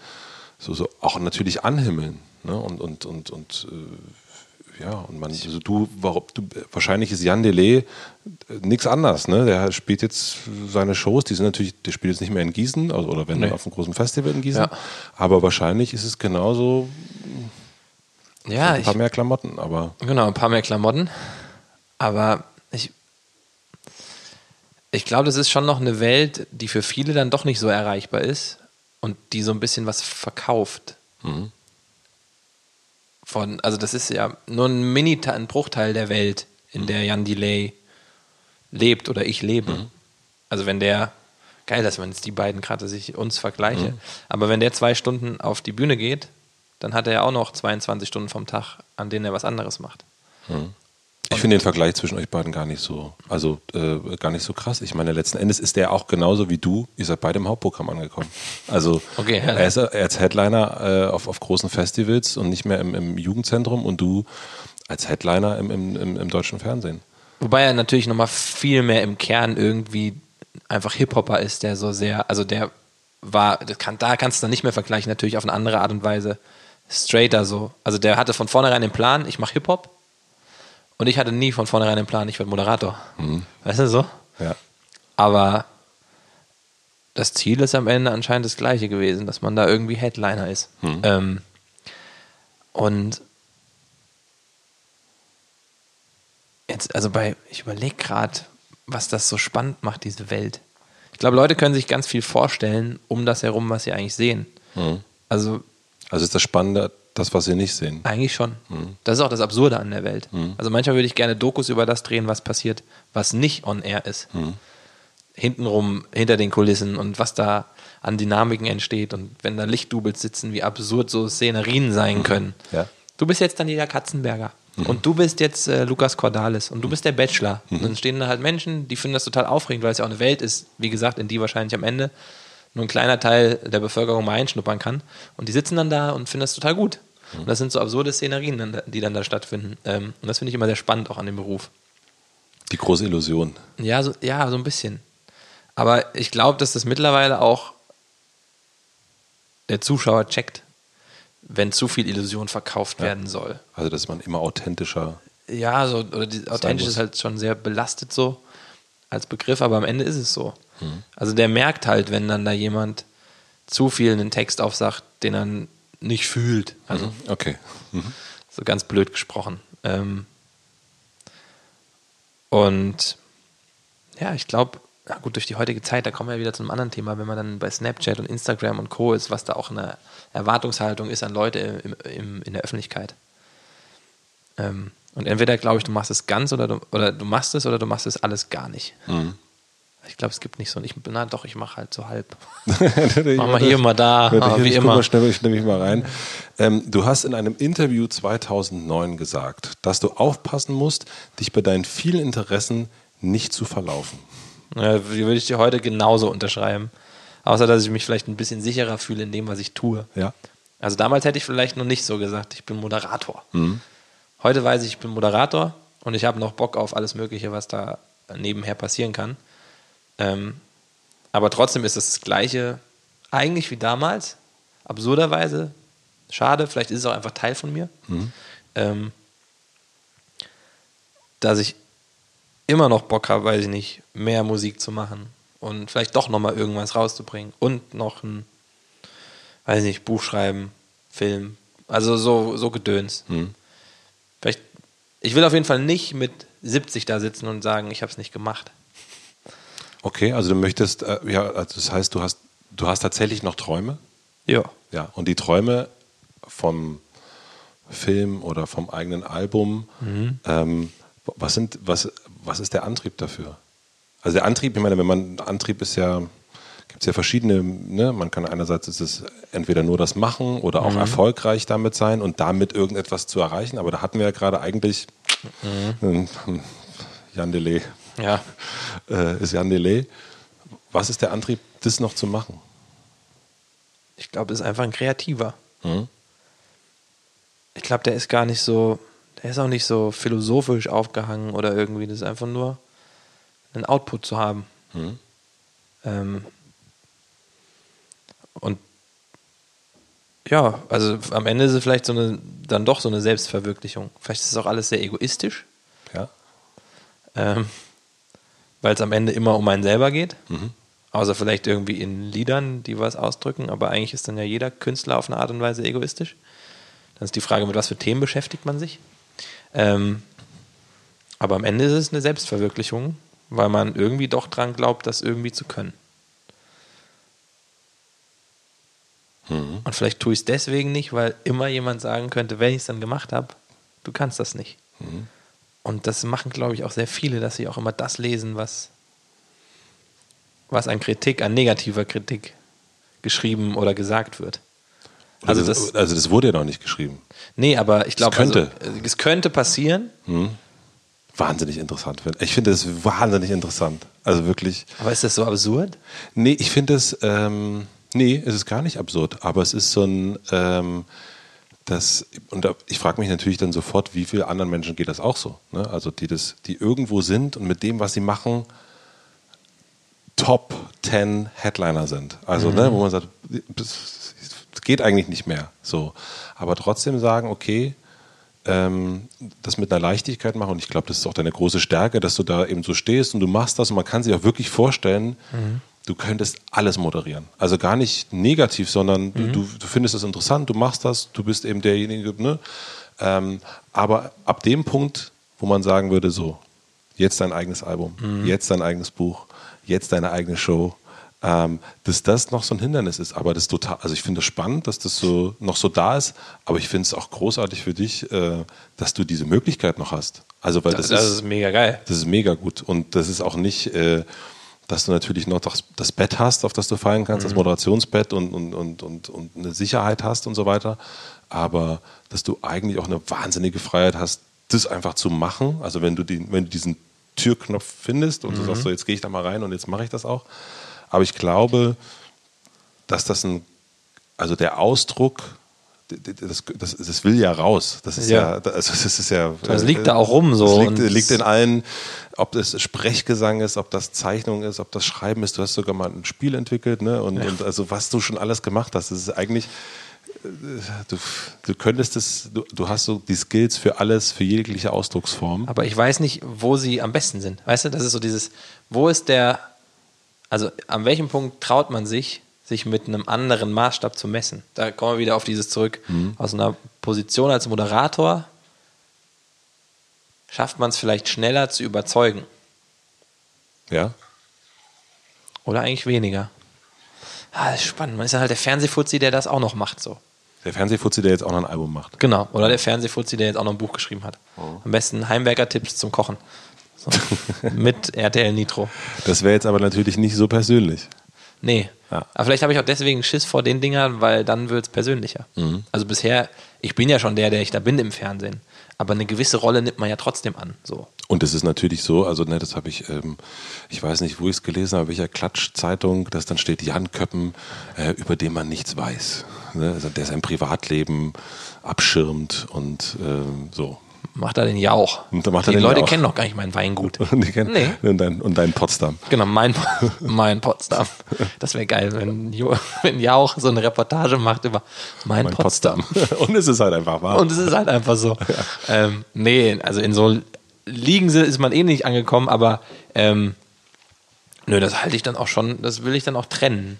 so, so auch natürlich anhimmeln. Ne? Und, und, und, und äh, ja, und man, also du, warum, du, wahrscheinlich ist Jan Delay nichts anders, ne? Der spielt jetzt seine Shows, die sind natürlich, der spielt jetzt nicht mehr in Gießen, also, oder wenn Nee. auf einem großen Festival in Gießen. Ja. Aber wahrscheinlich ist es genauso Ja, ein ich, paar mehr Klamotten, aber Genau, ein paar mehr Klamotten. Aber ich, ich glaube, das ist schon noch eine Welt, die für viele dann doch nicht so erreichbar ist und die so ein bisschen was verkauft. Von, also das ist ja nur ein Mini, ein Bruchteil der Welt, in der Jan Delay lebt oder ich lebe. Also wenn der, geil, dass man jetzt die beiden gerade sich uns vergleiche, aber wenn der zwei Stunden auf die Bühne geht, dann hat er ja auch noch 22 Stunden vom Tag, an denen er was anderes macht. Ich finde den Vergleich zwischen euch beiden gar nicht so, also äh, gar nicht so krass. Ich meine, letzten Endes ist der auch genauso wie du. Ihr seid beide im Hauptprogramm angekommen. Also Okay, ja. er ist als Headliner äh, auf, auf großen Festivals und nicht mehr im, im Jugendzentrum und du als Headliner im, im, im, deutschen Fernsehen. Wobei er natürlich nochmal viel mehr im Kern irgendwie einfach Hip-Hopper ist, der so sehr, also der war, das kann, da kannst du dann nicht mehr vergleichen, natürlich auf eine andere Art und Weise straighter so. Also der hatte von vornherein den Plan, ich mache Hip-Hop und ich hatte nie von vornherein den Plan, ich werde Moderator. Weißt du so? Ja. Aber das Ziel ist am Ende anscheinend das gleiche gewesen, dass man da irgendwie Headliner ist. Ähm, und jetzt, also bei, ich überlege gerade, was das so spannend macht, diese Welt. Ich glaube, Leute können sich ganz viel vorstellen, um das herum, was sie eigentlich sehen. Also Also ist das Spannende, das, was sie nicht sehen. eigentlich schon. Das ist auch das Absurde an der Welt. Also manchmal würde ich gerne Dokus über das drehen, was passiert, was nicht on air ist. Hintenrum, hinter den Kulissen und was da an Dynamiken entsteht und wenn da Lichtdoubles sitzen, wie absurd so Szenerien sein können. Ja. Du bist jetzt Daniela Katzenberger und du bist jetzt äh, Lukas Cordalis und du bist der Bachelor. Und dann stehen da halt Menschen, die finden das total aufregend, weil es ja auch eine Welt ist, wie gesagt, in die wahrscheinlich am Ende nur ein kleiner Teil der Bevölkerung mal einschnuppern kann. Und die sitzen dann da und finden das total gut. Und das sind so absurde Szenerien, die dann da stattfinden. Ähm, und das finde ich immer sehr spannend auch an dem Beruf. Die große Illusion. Ja, so, ja, so ein bisschen. Aber ich glaube, dass das mittlerweile auch der Zuschauer checkt, wenn zu viel Illusion verkauft werden soll. Also, dass man immer authentischer. Ja, so, oder die, authentisch ist halt schon sehr belastet so als Begriff, aber am Ende ist es so. Also der merkt halt, wenn dann da jemand zu viel einen Text aufsagt, den er nicht fühlt. Also Okay. so ganz blöd gesprochen. Ähm, und ja, ich glaube, ja gut, durch die heutige Zeit, da kommen wir wieder zu einem anderen Thema, wenn man dann bei Snapchat und Instagram und Co. ist, was da auch eine Erwartungshaltung ist an Leute im, im, in der Öffentlichkeit. Ähm, und entweder glaube ich, du machst es ganz oder du, oder du machst es oder du machst es alles gar nicht. Ich glaube, es gibt nicht so. Ich, na doch, ich mache halt so halb. (laughs) Mach mal hier, mal da, aber wie immer. Mal schnell, ich nehme mich mal rein. Ähm, du hast in einem Interview 2009 gesagt, dass du aufpassen musst, dich bei deinen vielen Interessen nicht zu verlaufen. Ja, die würde ich dir heute genauso unterschreiben. Außer, dass ich mich vielleicht ein bisschen sicherer fühle in dem, was ich tue. Ja. Also damals hätte ich vielleicht noch nicht so gesagt, ich bin Moderator. Mhm. Heute weiß ich, ich bin Moderator und ich habe noch Bock auf alles Mögliche, was da nebenher passieren kann. Ähm, aber trotzdem ist es das Gleiche eigentlich wie damals. Absurderweise. Schade, vielleicht ist es auch einfach Teil von mir. Mhm. Ähm, dass ich immer noch Bock habe, weiß ich nicht, mehr Musik zu machen und vielleicht doch nochmal irgendwas rauszubringen und noch ein, weiß ich nicht, Buch schreiben, Film, also so, so Gedöns. Hm. Ich will auf jeden Fall nicht mit 70 da sitzen und sagen, ich habe es nicht gemacht. Okay, also du möchtest, äh, ja, also das heißt, du hast, du hast tatsächlich noch Träume? Ja. Ja, und die Träume vom Film oder vom eigenen Album, ähm, was, sind, was, was ist der Antrieb dafür? Also der Antrieb, ich meine, wenn man, Antrieb ist ja, es ja verschiedene, ne? man kann einerseits ist es entweder nur das Machen oder auch erfolgreich damit sein und damit irgendetwas zu erreichen, aber da hatten wir ja gerade eigentlich ähm, Jan Delay, Ja. äh, ist Jan Delay. Was ist der Antrieb, das noch zu machen? Ich glaube, es ist einfach ein Kreativer. Mhm. Ich glaube, der ist gar nicht so, der ist auch nicht so philosophisch aufgehangen oder irgendwie. Das ist einfach nur einen Output zu haben. Mhm. Ähm, und ja, also am Ende ist es vielleicht so eine, dann doch so eine Selbstverwirklichung. Vielleicht ist es auch alles sehr egoistisch, Ja? ähm, weil es am Ende immer um einen selber geht. Mhm. Außer vielleicht irgendwie in Liedern, die was ausdrücken, aber eigentlich ist dann ja jeder Künstler auf eine Art und Weise egoistisch. Dann ist die Frage, mit was für Themen beschäftigt man sich. Ähm, aber am Ende ist es eine Selbstverwirklichung, weil man irgendwie doch dran glaubt, das irgendwie zu können. Mhm. Und vielleicht tue ich es deswegen nicht, weil immer jemand sagen könnte, wenn ich es dann gemacht habe, du kannst das nicht. Mhm. Und das machen, glaube ich, auch sehr viele, dass sie auch immer das lesen, was, was an Kritik, an negativer Kritik geschrieben oder gesagt wird. Also, Also das, das, also das wurde ja noch nicht geschrieben. nee, aber ich glaube, könnte. Also, es könnte passieren, Wahnsinnig interessant. Ich finde das wahnsinnig interessant. Also wirklich. aber ist das so absurd? Nee, ich finde es, ähm, nee, es ist gar nicht absurd, aber es ist so ein, ähm, das, und ich frage mich natürlich dann sofort, wie vielen anderen Menschen geht das auch so? Ne? Also die das, die irgendwo sind und mit dem, was sie machen, Top 10 Headliner sind. Also, ne, wo man sagt, das, geht eigentlich nicht mehr. So. Aber trotzdem sagen, okay, ähm, das mit einer Leichtigkeit machen. Und ich glaube, das ist auch deine große Stärke, dass du da eben so stehst und du machst das und man kann sich auch wirklich vorstellen, du könntest alles moderieren. Also gar nicht negativ, sondern du, du, du findest es interessant, du machst das, du bist eben derjenige. Ne? Ähm, aber ab dem Punkt, wo man sagen würde, so, jetzt dein eigenes Album, jetzt dein eigenes Buch, jetzt deine eigene Show, ähm, dass das noch so ein Hindernis ist. Aber das ist total, also ich finde es das spannend, dass das so noch so da ist, aber ich finde es auch großartig für dich, äh, dass du diese Möglichkeit noch hast. Also weil das, das ist, ist mega geil. das ist mega gut. Und das ist auch nicht, äh, dass du natürlich noch das, Bett hast, auf das du fallen kannst, das Moderationsbett und, und, und, und, und eine Sicherheit hast und so weiter. Aber dass du eigentlich auch eine wahnsinnige Freiheit hast, das einfach zu machen. Also wenn du, die, wenn du diesen Türknopf findest und du sagst so, jetzt gehe ich da mal rein und jetzt mache ich das auch. Aber ich glaube, dass das ein, also der Ausdruck, das, das, das will ja raus. Das ist ja, Ja. also das ist ja. Das liegt da auch rum so Das liegt, liegt in allen, ob das Sprechgesang ist, ob das Zeichnung ist, ob das Schreiben ist. Du hast sogar mal ein Spiel entwickelt, ne? Und, und also was du schon alles gemacht hast, das ist eigentlich. Du, du könntest es, du, du hast so die Skills für alles, für jegliche Ausdrucksform. Aber ich weiß nicht, wo sie am besten sind. Weißt du, das ist so dieses, wo ist der, also an welchem Punkt traut man sich, sich mit einem anderen Maßstab zu messen? Da kommen wir wieder auf dieses zurück. Aus einer Position als Moderator schafft man es vielleicht schneller zu überzeugen. Ja. Oder eigentlich weniger. Ah, das ist spannend. Man ist ja halt der Fernsehfuzzi, der das auch noch macht. So. Der Fernsehfuzzi, der jetzt auch noch ein Album macht. Genau. Oder der Fernsehfuzzi, der jetzt auch noch ein Buch geschrieben hat. Am besten Heimwerker-Tipps zum Kochen. So. (laughs) Mit RTL Nitro. Das wäre jetzt aber natürlich nicht so persönlich. Nee. Ja. Aber vielleicht habe ich auch deswegen Schiss vor den Dingern, weil dann wird es persönlicher. Also bisher, ich bin ja schon der, der ich da bin im Fernsehen. Aber eine gewisse Rolle nimmt man ja trotzdem an. So. Und es ist natürlich so, also ne, das habe ich, ähm, ich weiß nicht, wo ich es gelesen habe, welcher Klatschzeitung, dass dann steht Jan Köppen, äh, über den man nichts weiß. Ne? Also der sein Privatleben abschirmt und ähm, so. Macht er den Jauch. Und dann macht er Die den Leute Jauch. kennen noch gar nicht mein Weingut. (laughs) Und, die kennen, Nee. und, dein, und dein Potsdam. Genau, mein, (laughs) mein Potsdam. Das wäre geil, wenn, (laughs) wenn Jauch so eine Reportage macht über mein, Mein Potsdam. Potsdam. und es ist halt einfach wahr. Und es ist halt einfach so. Ähm, nee, also in so liegen ist man eh nicht angekommen, aber ähm, nö, das halte ich dann auch schon, das will ich dann auch trennen.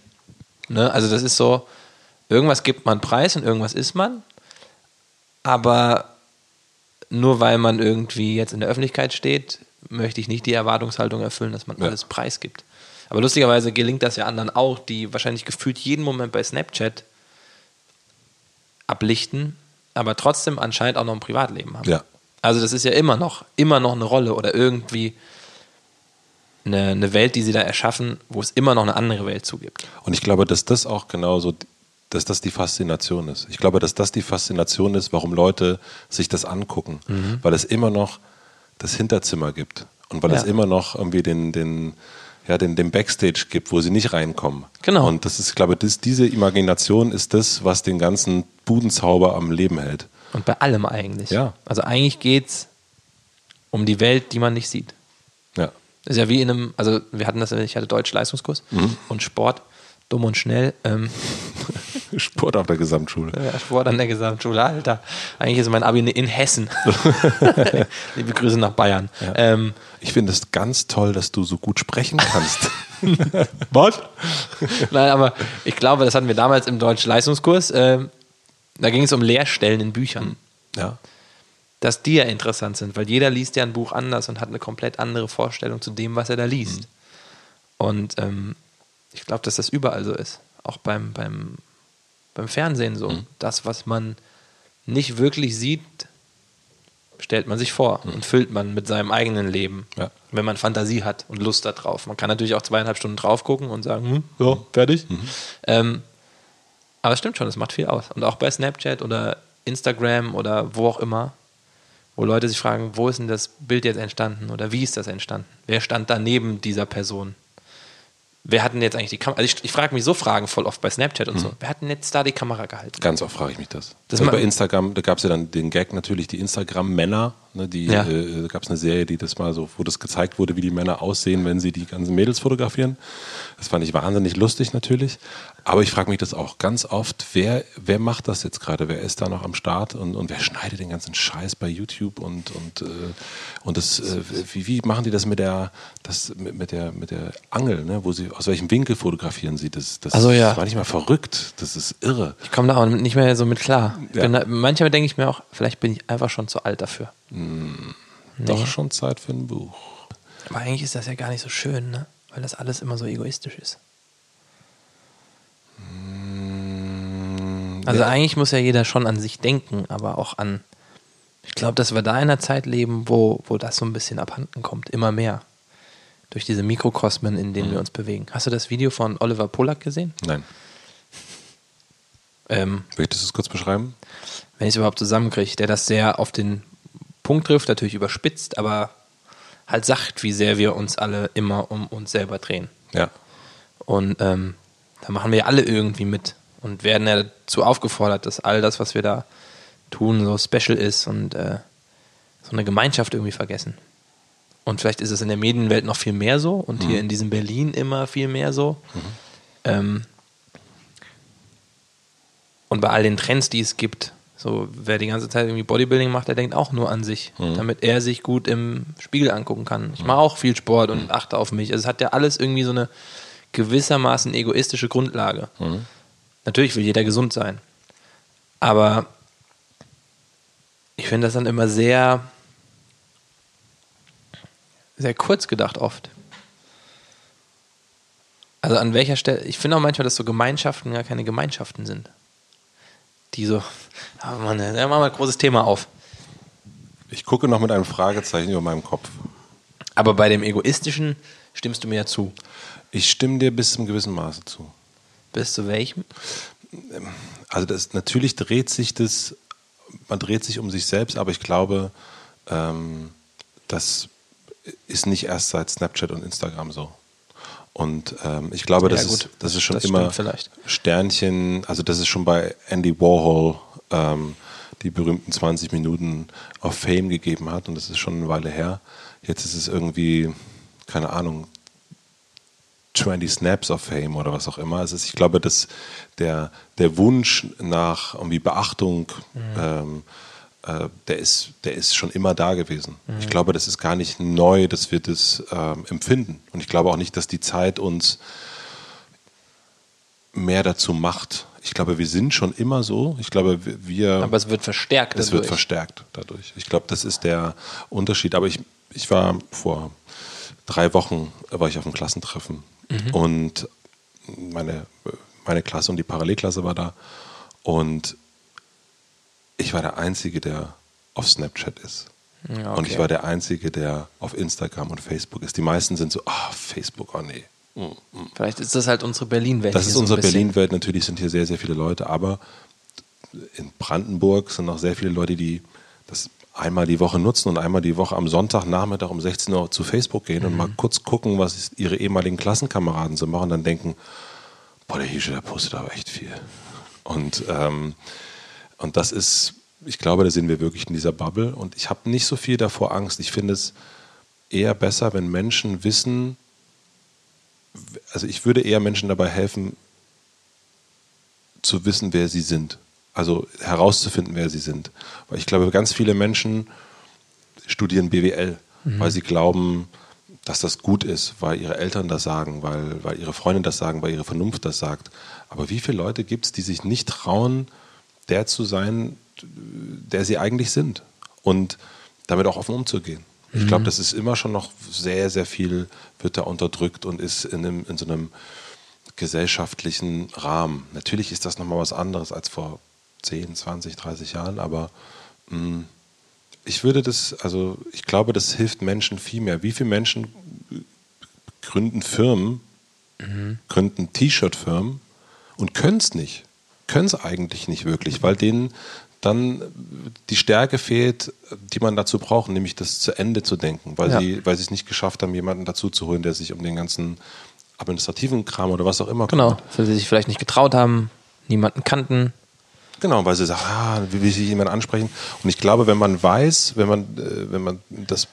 Ne? Also das ist so, irgendwas gibt man preis und irgendwas ist man, aber nur weil man irgendwie jetzt in der Öffentlichkeit steht, möchte ich nicht die Erwartungshaltung erfüllen, dass man ja. alles preisgibt. Aber lustigerweise gelingt das ja anderen auch, die wahrscheinlich gefühlt jeden Moment bei Snapchat ablichten, aber trotzdem anscheinend auch noch ein Privatleben haben. Ja. Also das ist ja immer noch, immer noch eine Rolle oder irgendwie eine, eine Welt, die sie da erschaffen, wo es immer noch eine andere Welt zugibt. Und ich glaube, dass das auch genauso, dass das die Faszination ist. Ich glaube, dass das die Faszination ist, warum Leute sich das angucken, mhm. weil es immer noch das Hinterzimmer gibt und weil ja. es immer noch irgendwie den, den, ja, den, den Backstage gibt, wo sie nicht reinkommen. Genau. Und das ist, ich glaube, das, diese Imagination ist das, was den ganzen Budenzauber am Leben hält. Und bei allem eigentlich. Ja. Also eigentlich geht es um die Welt, die man nicht sieht. Ja. ist ja wie in einem, also wir hatten das, ich hatte Deutsch-Leistungskurs mhm. und Sport, dumm und schnell. Ähm, (laughs) (laughs) Sport auf der Gesamtschule. Ja, Sport an der Gesamtschule, Alter. Eigentlich ist mein Abi in Hessen. (laughs) Liebe Grüße nach Bayern. Ja. Ähm, ich finde es ganz toll, dass du so gut sprechen kannst. (laughs) Was? Nein, aber ich glaube, das hatten wir damals im Deutsch-Leistungskurs. Ähm, da ging es um Leerstellen in Büchern. Ja. Dass die ja interessant sind, weil jeder liest ja ein Buch anders und hat eine komplett andere Vorstellung zu dem, was er da liest. Mhm. Und ähm, ich glaube, dass das überall so ist. Auch beim, beim, beim Fernsehen so. Mhm. Das, was man nicht wirklich sieht, stellt man sich vor mhm. und füllt man mit seinem eigenen Leben, ja. wenn man Fantasie hat und Lust darauf. Man kann natürlich auch zweieinhalb Stunden drauf gucken und sagen, hm, ja, fertig. Mhm. Ähm, aber es stimmt schon, es macht viel aus. Und auch bei Snapchat oder Instagram oder wo auch immer, wo Leute sich fragen, wo ist denn das Bild jetzt entstanden oder wie ist das entstanden? Wer stand da neben dieser Person? Wer hat denn jetzt eigentlich die Kamera? Also ich, ich frage mich so Fragen voll oft bei Snapchat und mhm. so. Wer hat denn jetzt da die Kamera gehalten? Ganz oft frage ich mich das. das also bei Instagram, da gab es ja dann den Gag natürlich, die Instagram-Männer. Ne, die ja. äh, gab es eine Serie, die das mal so, wo das gezeigt wurde, wie die Männer aussehen, wenn sie die ganzen Mädels fotografieren. Das fand ich wahnsinnig lustig natürlich. Aber ich frage mich das auch ganz oft, wer, wer macht das jetzt gerade? Wer ist da noch am Start und, und wer schneidet den ganzen Scheiß bei YouTube und, und, äh, und das, äh, wie, wie machen die das mit der, das, mit, mit der, mit der Angel, ne? wo sie, aus welchem Winkel fotografieren sie? Das, das also, ja. war nicht mal verrückt. Das ist irre. Ich komme da auch nicht mehr so mit klar. Ja. Da, manchmal denke ich mir auch, vielleicht bin ich einfach schon zu alt dafür. Hm. Doch schon Zeit für ein Buch. Aber eigentlich ist das ja gar nicht so schön, ne? Weil das alles immer so egoistisch ist. Also eigentlich muss ja jeder schon an sich denken, aber auch an. Ich glaube, dass wir da in einer Zeit leben, wo, wo das so ein bisschen abhanden kommt, immer mehr. Durch diese Mikrokosmen, in denen mhm. wir uns bewegen. Hast du das Video von Oliver Polak gesehen? Nein. Ähm, Möchtest du es kurz beschreiben? Wenn ich es überhaupt zusammenkriege, der das sehr auf den Punkt trifft, natürlich überspitzt, aber halt sagt, wie sehr wir uns alle immer um uns selber drehen. Ja. Und ähm, da machen wir alle irgendwie mit und werden ja dazu aufgefordert, dass all das, was wir da tun, so special ist und äh, so eine Gemeinschaft irgendwie vergessen. Und vielleicht ist es in der Medienwelt noch viel mehr so und mhm. hier in diesem Berlin immer viel mehr so. Mhm. Ähm, und bei all den Trends, die es gibt, so wer die ganze Zeit irgendwie Bodybuilding macht, der denkt auch nur an sich, mhm. damit er sich gut im Spiegel angucken kann. Ich mache auch viel Sport und mhm. achte auf mich. Also es hat ja alles irgendwie so eine gewissermaßen egoistische Grundlage. Natürlich will jeder gesund sein. Aber ich finde das dann immer sehr, sehr kurz gedacht oft. Also an welcher Stelle, ich finde auch manchmal, dass so Gemeinschaften gar keine Gemeinschaften sind. Die so, oh (laughs) Mann, da machen wir ein großes Thema auf. Ich gucke noch mit einem Fragezeichen über meinem Kopf. Aber bei dem Egoistischen stimmst du mir ja zu. Ich stimme dir bis zum gewissen Maße zu. Bis zu welchem? Also das, natürlich dreht sich das, man dreht sich um sich selbst, aber ich glaube, ähm, das ist nicht erst seit Snapchat und Instagram so. Und ähm, ich glaube, das, ja, ist, das ist schon das immer Sternchen, also das ist schon bei Andy Warhol ähm, die berühmten 20 Minuten auf Fame gegeben hat und das ist schon eine Weile her. Jetzt ist es irgendwie, keine Ahnung, 20 Snaps of Fame oder was auch immer. Also ich glaube, dass der, der Wunsch nach irgendwie Beachtung mhm. ähm, äh, der, ist, der ist schon immer da gewesen. Mhm. Ich glaube, das ist gar nicht neu, dass wir das äh, empfinden. Und ich glaube auch nicht, dass die Zeit uns mehr dazu macht. Ich glaube, wir sind schon immer so. Ich glaube, wir. Aber es wird verstärkt. Es wird verstärkt dadurch. Ich glaube, das ist der Unterschied. Aber ich, ich war vor drei Wochen war ich auf einem Klassentreffen mhm. und meine, meine Klasse und die Parallelklasse war da und ich war der Einzige, der auf Snapchat ist. Ja, okay. Und ich war der Einzige, der auf Instagram und Facebook ist. Die meisten sind so, ah, oh, Facebook, oh nee. Mm, mm. Vielleicht ist das halt unsere Berlin-Welt. Das ist unsere so Berlin-Welt. Natürlich sind hier sehr, sehr viele Leute, aber in Brandenburg sind noch sehr viele Leute, die das einmal die Woche nutzen und einmal die Woche am Sonntagnachmittag um 16 Uhr zu Facebook gehen mhm. und mal kurz gucken, was ihre ehemaligen Klassenkameraden so machen dann denken, boah, der Hische, der postet aber echt viel. Und, ähm, und das ist, ich glaube, da sind wir wirklich in dieser Bubble und ich habe nicht so viel davor Angst. Ich finde es eher besser, wenn Menschen wissen, also ich würde eher Menschen dabei helfen, zu wissen, wer sie sind. Also herauszufinden, wer sie sind. Weil ich glaube, ganz viele Menschen studieren BWL, mhm. weil sie glauben, dass das gut ist, weil ihre Eltern das sagen, weil, weil ihre Freunde das sagen, weil ihre Vernunft das sagt. Aber wie viele Leute gibt es, die sich nicht trauen, der zu sein, der sie eigentlich sind? Und damit auch offen umzugehen. Ich glaube, mhm. das ist immer schon noch sehr, sehr viel, wird da unterdrückt und ist in, einem, in so einem gesellschaftlichen Rahmen. Natürlich ist das nochmal was anderes als vor 10, 20, 30 Jahren, aber mh, mm, ich würde das, also ich glaube, das hilft Menschen viel mehr. Wie viele Menschen gründen Firmen, mhm. gründen T-Shirt-Firmen und können es nicht? Können es eigentlich nicht wirklich, weil denen dann die Stärke fehlt, die man dazu braucht, nämlich das zu Ende zu denken, weil ja. sie weil sie es nicht geschafft haben, jemanden dazu zu holen, der sich um den ganzen administrativen Kram oder was auch immer kümmert. Genau, weil sie sich vielleicht nicht getraut haben, niemanden kannten. Genau, weil sie sagen, ah, wie will ich jemanden ansprechen? Und ich glaube, wenn man weiß, wenn man, äh, wenn man das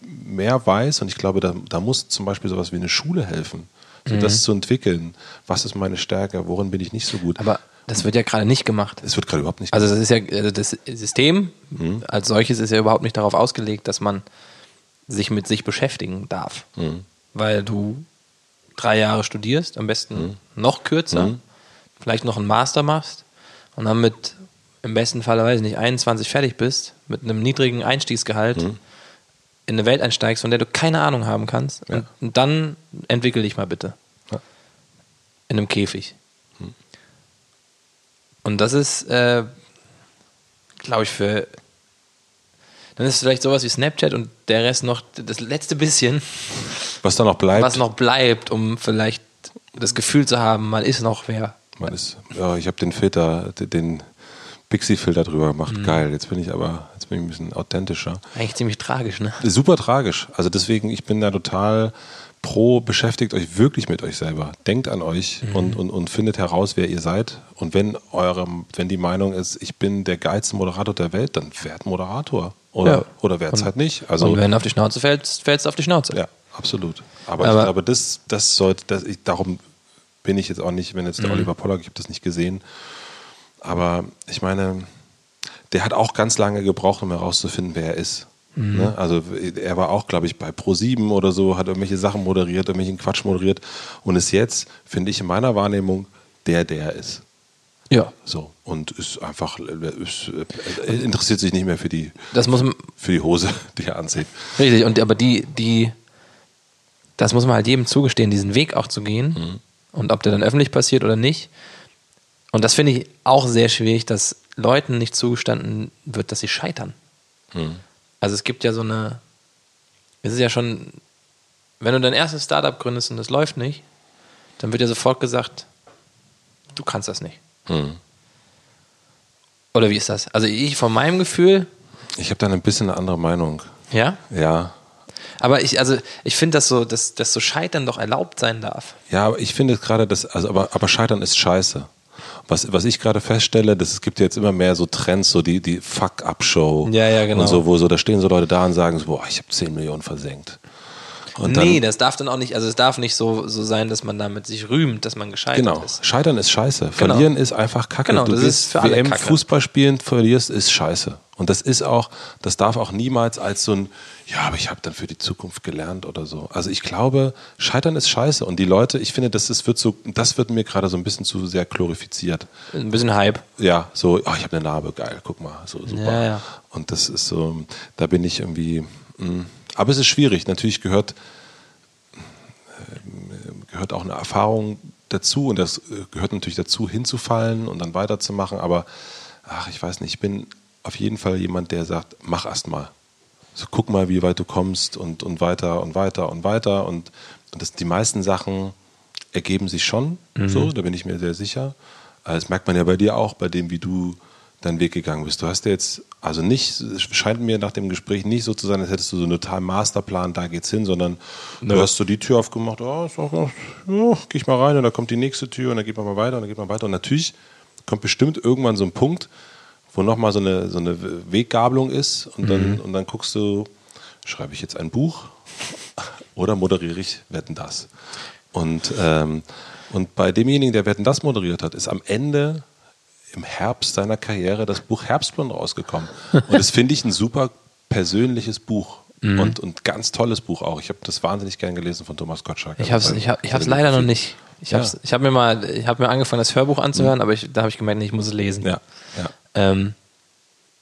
mehr weiß, und ich glaube, da, da muss zum Beispiel sowas wie eine Schule helfen, so mhm. das zu entwickeln. Was ist meine Stärke? Worin bin ich nicht so gut? Aber das wird ja gerade nicht gemacht. Es wird gerade überhaupt nicht gemacht. Also das ist ja also das System mhm. als solches ist ja überhaupt nicht darauf ausgelegt, dass man sich mit sich beschäftigen darf. Mhm. Weil du drei Jahre studierst, am besten mhm. noch kürzer, mhm. vielleicht noch einen Master machst und dann mit im besten Fall, weiß ich nicht, 21 fertig bist, mit einem niedrigen Einstiegsgehalt mhm. in eine Welt einsteigst, von der du keine Ahnung haben kannst. Ja. Und, und, dann entwickel dich mal bitte. Ja. In einem Käfig. Und das ist, äh, glaube ich, für. Dann ist es vielleicht sowas wie Snapchat und der Rest noch das letzte bisschen. Was da noch bleibt. Was noch bleibt, um vielleicht das Gefühl zu haben, man ist noch wer. Man ist, ja, ich habe den Filter, den Pixie-Filter drüber gemacht. Mhm. Geil. Jetzt bin ich aber, jetzt bin ich ein bisschen authentischer. Eigentlich ziemlich tragisch, ne? Super tragisch. Also deswegen, ich bin da total pro, beschäftigt euch wirklich mit euch selber. Denkt an euch mhm. und, und, und findet heraus, wer ihr seid. Und wenn eure, wenn die Meinung ist, ich bin der geilste Moderator der Welt, dann werdet Moderator. Oder, ja. oder werdet es halt nicht. Also, und wenn auf die Schnauze fällt, fällt es auf die Schnauze. Ja, absolut. Aber, Aber ich glaube, das, das sollte, das, ich, darum bin ich jetzt auch nicht, wenn jetzt der mhm. Oliver Pollack, ich habe das nicht gesehen. Aber ich meine, der hat auch ganz lange gebraucht, um herauszufinden, wer er ist. Mhm. Ne? Also er war auch, glaube ich, bei Pro7 oder so, hat irgendwelche Sachen moderiert, irgendwelchen Quatsch moderiert und ist jetzt, finde ich in meiner Wahrnehmung, der, der ist. Ja. So. Und ist einfach, ist, äh, interessiert sich nicht mehr für die, das muss man, für die Hose, (laughs) die er anzieht. Richtig, und aber die, die, das muss man halt jedem zugestehen, diesen Weg auch zu gehen. Mhm. Und ob der dann öffentlich passiert oder nicht. Und das finde ich auch sehr schwierig, dass Leuten nicht zugestanden wird, dass sie scheitern. Mhm. Also es gibt ja so eine, es ist ja schon, wenn du dein erstes Startup gründest und das läuft nicht, dann wird ja sofort gesagt, du kannst das nicht. Hm. Oder wie ist das? Also ich von meinem Gefühl. Ich habe da ein bisschen eine andere Meinung. Ja? Ja. Aber ich, also ich finde, dass so, dass, dass so Scheitern doch erlaubt sein darf. Ja, aber ich finde gerade, dass, also aber, aber Scheitern ist scheiße was, was ich gerade feststelle, dass es gibt jetzt immer mehr so Trends, so die, die Fuck-Up-Show. Ja, ja, genau. Und so, wo so, da stehen so Leute da und sagen so, boah, ich habe 10 Millionen versenkt. Und nee, das darf dann auch nicht, also es darf nicht so, so sein, dass man damit sich rühmt, dass man gescheitert Genau. ist. Scheitern ist scheiße. Verlieren ist einfach kacke. Genau, du das ist für alle WM Kacke. Fußball spielen, verlierst, ist scheiße. Und das ist auch, das darf auch niemals als so ein, ja, aber ich habe dann für die Zukunft gelernt oder so. Also ich glaube, Scheitern ist scheiße. Und die Leute, ich finde, das ist, wird so, das wird mir gerade so ein bisschen zu sehr glorifiziert. Ein bisschen Hype. Ja, so, oh, ich habe eine Narbe, geil, guck mal, so super. Ja, ja. Und das ist so, da bin ich irgendwie, mh. aber es ist schwierig. Natürlich gehört, ähm, gehört auch eine Erfahrung dazu und das äh, gehört natürlich dazu, hinzufallen und dann weiterzumachen. Aber ach, ich weiß nicht, ich bin auf jeden Fall jemand, der sagt, mach erst mal. So, guck mal, wie weit du kommst und, und weiter und weiter und weiter. Und, und das, die meisten Sachen ergeben sich schon, so, da bin ich mir sehr sicher. Das merkt man ja bei dir auch, bei dem, wie du deinen Weg gegangen bist. Du hast ja jetzt, also nicht, es scheint mir nach dem Gespräch nicht so zu sein, als hättest du so einen totalen Masterplan, da geht's hin, sondern du hast so die Tür aufgemacht, oh, auch, ja, geh ich mal rein und dann kommt die nächste Tür und dann geht man mal weiter und dann geht man weiter. Und natürlich kommt bestimmt irgendwann so ein Punkt, wo nochmal so eine, so eine Weggabelung ist und dann, und dann guckst du, schreibe ich jetzt ein Buch (laughs) oder moderiere ich Wetten das? Und, ähm, und bei demjenigen, der Wetten das moderiert hat, ist am Ende im Herbst seiner Karriere das Buch Herbstblond rausgekommen. Und das finde ich ein super persönliches Buch. Mhm. Und, und ganz tolles Buch auch. Ich habe das wahnsinnig gern gelesen von Thomas Gottschalk. Ich habe es ich hab, ich hab's leider noch nicht. Ich habe ich hab mir mal, ich habe mir angefangen, das Hörbuch anzuhören, aber ich, da habe ich gemeint, nee, ich muss es lesen. Ja, ja. Ähm,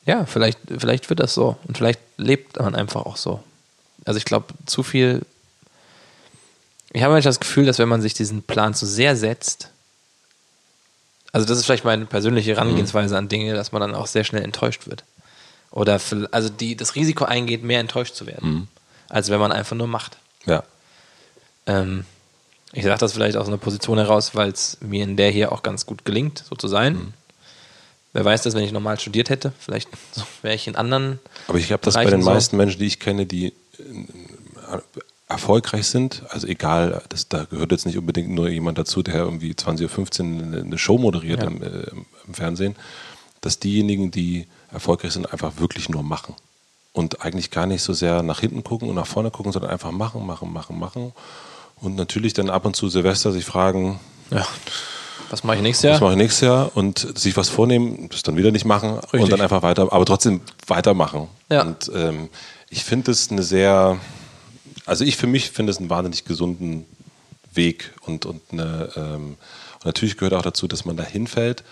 ja, vielleicht, vielleicht wird das so. Und vielleicht lebt man einfach auch so. Also ich glaube, zu viel. Ich habe manchmal das Gefühl, dass wenn man sich diesen Plan zu sehr setzt, also das ist vielleicht meine persönliche Herangehensweise an Dinge, dass man dann auch sehr schnell enttäuscht wird. Oder für, also die, das Risiko eingeht, mehr enttäuscht zu werden, als wenn man einfach nur macht. ja. Ähm, ich sage das vielleicht aus einer Position heraus, weil es mir in der hier auch ganz gut gelingt, so zu sein. Mhm. Wer weiß das, wenn ich normal studiert hätte, vielleicht so wäre ich in anderen. Aber ich habe das bei den so. meisten Menschen, die ich kenne, die äh, erfolgreich sind, also egal, das, da gehört jetzt nicht unbedingt nur jemand dazu, der irgendwie 20.15 Uhr eine, eine Show moderiert Ja. im, äh, im Fernsehen, dass diejenigen, die erfolgreich sind, einfach wirklich nur machen. Und eigentlich gar nicht so sehr nach hinten gucken und nach vorne gucken, sondern einfach machen, machen, machen, machen. Und natürlich dann ab und zu Silvester sich fragen, Ja. Was mache ich nächstes was Jahr? mache ich nächstes Jahr und sich was vornehmen, das dann wieder nicht machen und Richtig. dann einfach weiter, aber trotzdem weitermachen. Ja. Und ähm, ich finde es eine sehr, also ich für mich finde es einen wahnsinnig gesunden Weg und, und eine, ähm, und natürlich gehört auch dazu, dass man da hinfällt.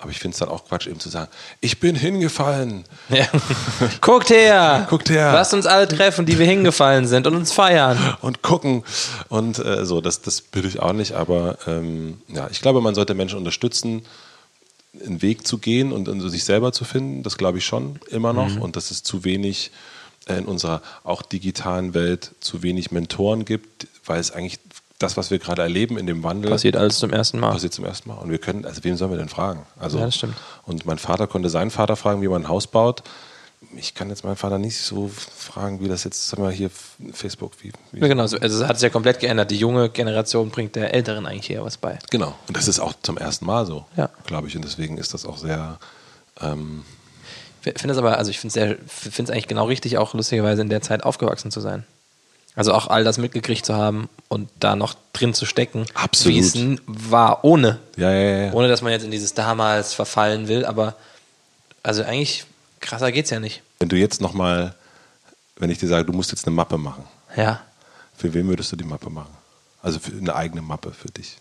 Aber ich finde es dann auch Quatsch, eben zu sagen, ich bin hingefallen. Ja. (laughs) Guckt her! Guckt her. Lasst uns alle treffen, die wir hingefallen sind und uns feiern. und gucken. Und äh, so, das, das bitte ich auch nicht. Aber ähm, ja, ich glaube, man sollte Menschen unterstützen, einen Weg zu gehen und, und sich selber zu finden. Das glaube ich schon immer noch. Und dass es zu wenig äh, in unserer auch digitalen Welt zu wenig Mentoren gibt, weil es eigentlich das, was wir gerade erleben in dem Wandel, Passiert alles zum ersten Mal. passiert zum ersten Mal. Und wir können, also wen sollen wir denn fragen? Also, Ja, das stimmt. Und mein Vater konnte seinen Vater fragen, wie man ein Haus baut. Ich kann jetzt meinen Vater nicht so fragen, wie das jetzt, sagen wir hier, Facebook, wie, wie Ja, genau, also es hat sich ja komplett geändert. Die junge Generation bringt der Älteren eigentlich eher was bei. Genau. Und das ist auch zum ersten Mal so, Ja. glaube ich. Und deswegen ist das auch sehr. Ähm, Ich finde es aber, also ich finde es eigentlich genau richtig, auch lustigerweise in der Zeit aufgewachsen zu sein. Also auch all das mitgekriegt zu haben und da noch drin zu stecken, Absolut. wie es war, ohne. ja, ja, ja. Ohne dass man jetzt in dieses damals verfallen will, aber also eigentlich krasser geht's ja nicht. Wenn du jetzt nochmal, wenn ich dir sage, du musst jetzt eine Mappe machen, Ja. für wen würdest du die Mappe machen? Also für eine eigene Mappe für dich.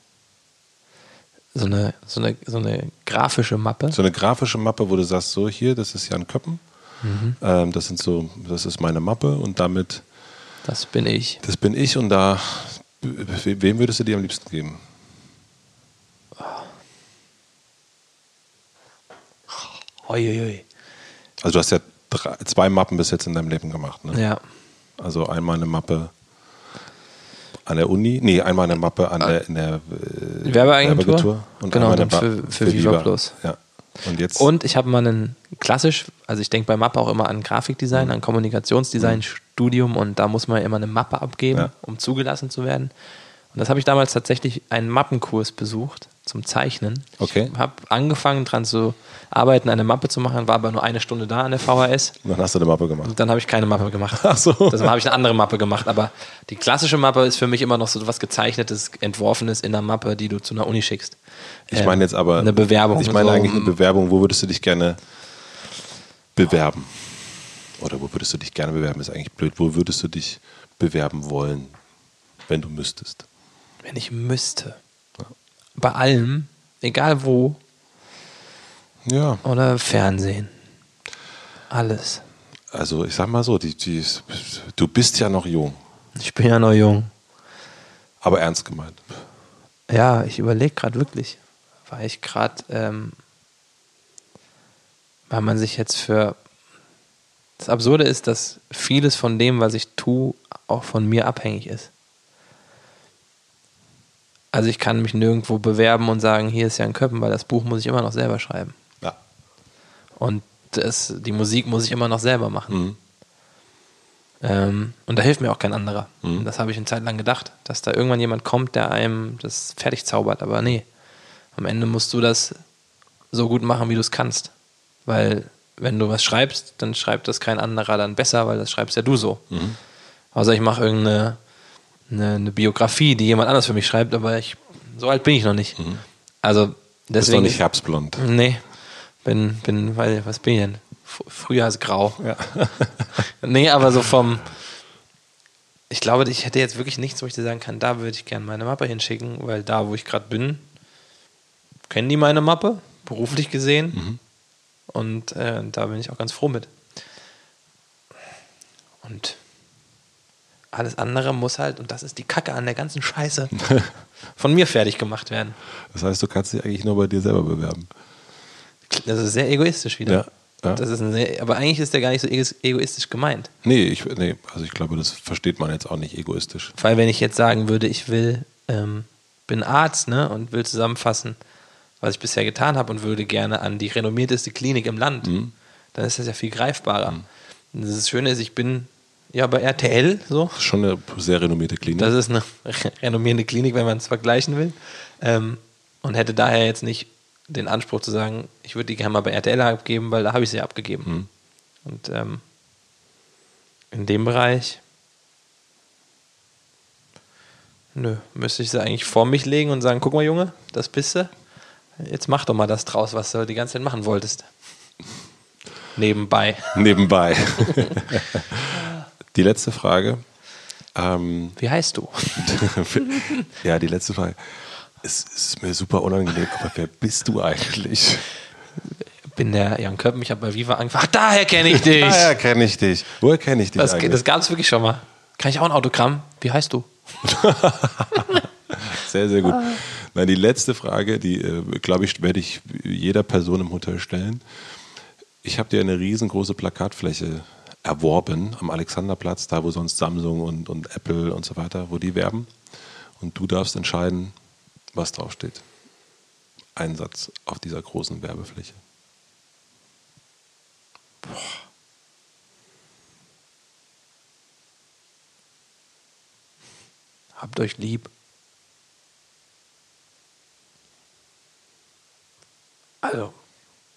So eine, so eine, so eine grafische Mappe. So eine grafische Mappe, wo du sagst, so hier, das ist Jan Köppen. Mhm. Ähm, das sind so, das ist meine Mappe und damit, Das bin ich. das bin ich und da, we- wem würdest du die am liebsten geben? Uiuiui. Also du hast ja drei, zwei Mappen bis jetzt in deinem Leben gemacht, ne? Ja. Also einmal eine Mappe an der Uni, nee, einmal eine Mappe an der, in der äh, Werbeagentur? und Genau, einmal dann Ma- für- für Viva Plus. Ja. Und jetzt Und ich habe mal einen klassisch, also ich denke bei Mappe auch immer an Grafikdesign, an Kommunikationsdesign, Studium und da muss man immer eine Mappe abgeben, Ja. um zugelassen zu werden. Und das habe ich damals tatsächlich einen Mappenkurs besucht zum Zeichnen. Okay. Ich habe angefangen dran zu arbeiten, eine Mappe zu machen, war aber nur eine Stunde da an der VHS. Und dann hast du eine Mappe gemacht. Und dann habe ich keine Mappe gemacht. Ach so. Das habe ich eine andere Mappe gemacht. Aber die klassische Mappe ist für mich immer noch so was gezeichnetes, entworfenes in einer Mappe, die du zu einer Uni schickst. Ich meine jetzt aber. Eine Bewerbung. Ich meine so, eigentlich eine Bewerbung. Wo würdest du dich gerne bewerben? Oder wo würdest du dich gerne bewerben? Ist eigentlich blöd. Wo würdest du dich bewerben wollen, wenn du müsstest? Wenn ich müsste. Bei allem, egal wo, Ja. oder Fernsehen. Alles. Also ich sag mal so, die, die, du bist ja noch jung, Ich bin ja noch jung. aber ernst gemeint. Ja, ich überlege gerade wirklich, weil ich gerade, ähm, weil man sich jetzt für. Das Absurde ist, dass vieles von dem, was ich tue, auch von mir abhängig ist. Also ich kann mich nirgendwo bewerben und sagen, hier ist ja ein Köppen, weil das Buch muss ich immer noch selber schreiben. Ja. Und das, die Musik muss ich immer noch selber machen. Mhm. Ähm, und da hilft mir auch kein anderer. Und das habe ich eine Zeit lang gedacht, dass da irgendwann jemand kommt, der einem das fertig zaubert. Aber nee, am Ende musst du das so gut machen, wie du es kannst. Weil wenn du was schreibst, dann schreibt das kein anderer dann besser, weil das schreibst ja du so. Außer ich mache irgendeine eine, eine Biografie, die jemand anders für mich schreibt, aber ich, so alt bin ich noch nicht. Also Bist deswegen. noch nicht herbstblond. Nee, bin, bin, weil, was bin ich denn? Frühjahrsgrau. Ja. (laughs) nee, aber so vom. Ich glaube, ich hätte jetzt wirklich nichts, wo ich dir sagen kann, da würde ich gerne meine Mappe hinschicken, weil da, wo ich gerade bin, kennen die meine Mappe, beruflich gesehen. Und äh, da bin ich auch ganz froh mit. Und alles andere muss halt, und das ist die Kacke an der ganzen Scheiße, (laughs) von mir fertig gemacht werden. Das heißt, du kannst dich eigentlich nur bei dir selber bewerben. Das ist sehr egoistisch wieder. Ja, ja. Das ist sehr, aber eigentlich ist der gar nicht so ego- egoistisch gemeint. Nee, ich, nee, also ich glaube, das versteht man jetzt auch nicht egoistisch. Weil wenn ich jetzt sagen würde, ich will, ähm, bin Arzt ne, und will zusammenfassen, was ich bisher getan habe und würde gerne an die renommierteste Klinik im Land, dann ist das ja viel greifbarer. Und das Schöne ist, ich bin ja bei RTL so. Das ist schon eine sehr renommierte Klinik. Das ist eine (laughs) renommierende Klinik, wenn man es vergleichen will. Ähm, und hätte daher jetzt nicht den Anspruch zu sagen, ich würde die gerne mal bei RTL abgeben, weil da habe ich sie abgegeben. Und ähm, in dem Bereich, nö, müsste ich sie eigentlich vor mich legen und sagen, guck mal Junge, das bist du. Jetzt mach doch mal das draus, was du die ganze Zeit machen wolltest. (laughs) Nebenbei. Nebenbei. (laughs) die letzte Frage. Ähm, Wie heißt du? (laughs) ja, die letzte Frage. Es ist mir super unangenehm, aber wer bist du eigentlich? Bin der Jan Köppen, ich habe bei Viva angefangen. Ach, daher kenne ich dich. Daher kenne ich dich. Woher kenne ich dich Das, eigentlich? das gab es wirklich schon mal. Kann ich auch ein Autogramm? Wie heißt du? (laughs) Sehr, sehr gut. Nein, die letzte Frage, die, äh, glaube ich, werde ich jeder Person im Hotel stellen. Ich habe dir eine riesengroße Plakatfläche erworben am Alexanderplatz, da wo sonst Samsung und, und Apple und so weiter, wo die werben. Und du darfst entscheiden, was draufsteht. Ein Satz auf dieser großen Werbefläche. Habt euch lieb. Also,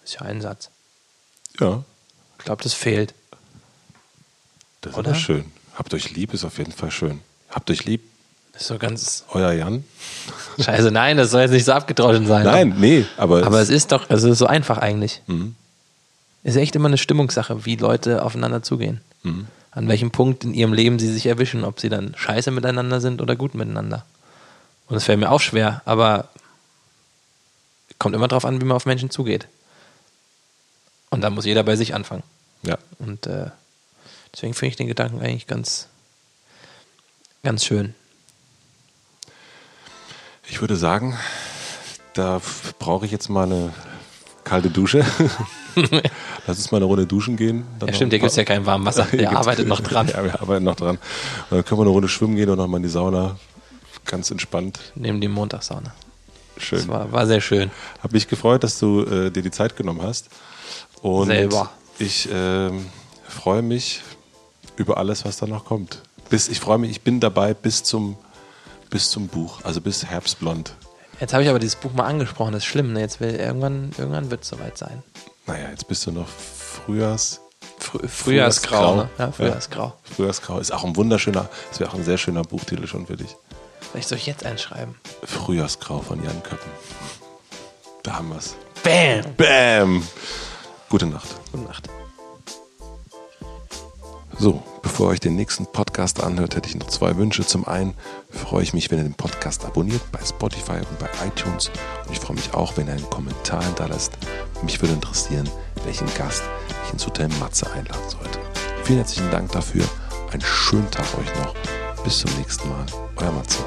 ist ja ein Satz. Ja, Ich glaube, das fehlt. Das Oder? ist aber schön. Habt euch lieb, ist auf jeden Fall schön. Habt euch lieb, Das ist so ganz euer Jan. scheiße. Nein, das soll jetzt nicht so abgedroschen sein. Nein, nee, aber, Aber es ist doch, also es ist so einfach eigentlich. Es ist echt immer eine Stimmungssache, wie Leute aufeinander zugehen. An welchem Punkt in ihrem Leben sie sich erwischen, ob sie dann scheiße miteinander sind oder gut miteinander. Und es fällt mir auch schwer, aber kommt immer darauf an, wie man auf Menschen zugeht. Und da muss jeder bei sich anfangen. ja, Und äh, deswegen finde ich den Gedanken eigentlich ganz, ganz schön. Ich würde sagen, da brauche ich jetzt mal eine kalte Dusche. (laughs) Lass uns mal eine Runde duschen gehen. Ja, stimmt, hier gibt es ja kein warmes Wasser. Der (laughs) arbeitet noch (laughs) dran. Ja, wir arbeiten noch dran. Und dann können wir eine Runde schwimmen gehen und nochmal in die Sauna. Ganz entspannt. Neben dem Montagssauna. Schön. Das war, war sehr schön. Hab mich gefreut, dass du äh, dir die Zeit genommen hast. Und Selber. ich ähm, freue mich über alles, was da noch kommt. Bis, ich freue mich, ich bin dabei bis zum bis zum Buch, also bis Herbstblond. Jetzt habe ich aber dieses Buch mal angesprochen, das ist schlimm. Ne? Jetzt will, irgendwann, irgendwann wird es soweit sein. Naja, jetzt bist du noch Frühjahrs. Früh, Frühjahrsgrau, ne? Ja, Frühjahrsgrau. Ja, Frühjahrsgrau ist auch ein wunderschöner, das wäre auch ein sehr schöner Buchtitel schon für dich. Vielleicht soll ich jetzt einschreiben. Frühjahrsgrau von Jan Köppen. Da haben wir's. Bam! Bam! Gute Nacht. Gute Nacht. So, bevor ihr euch den nächsten Podcast anhört, hätte ich noch zwei Wünsche. Zum einen freue ich mich, wenn ihr den Podcast abonniert bei Spotify und bei iTunes. Und ich freue mich auch, wenn ihr einen Kommentar hinterlasst. Mich würde interessieren, welchen Gast ich ins Hotel Matze einladen sollte. Vielen herzlichen Dank dafür. Einen schönen Tag euch noch. Bis zum nächsten Mal. Euer Matze.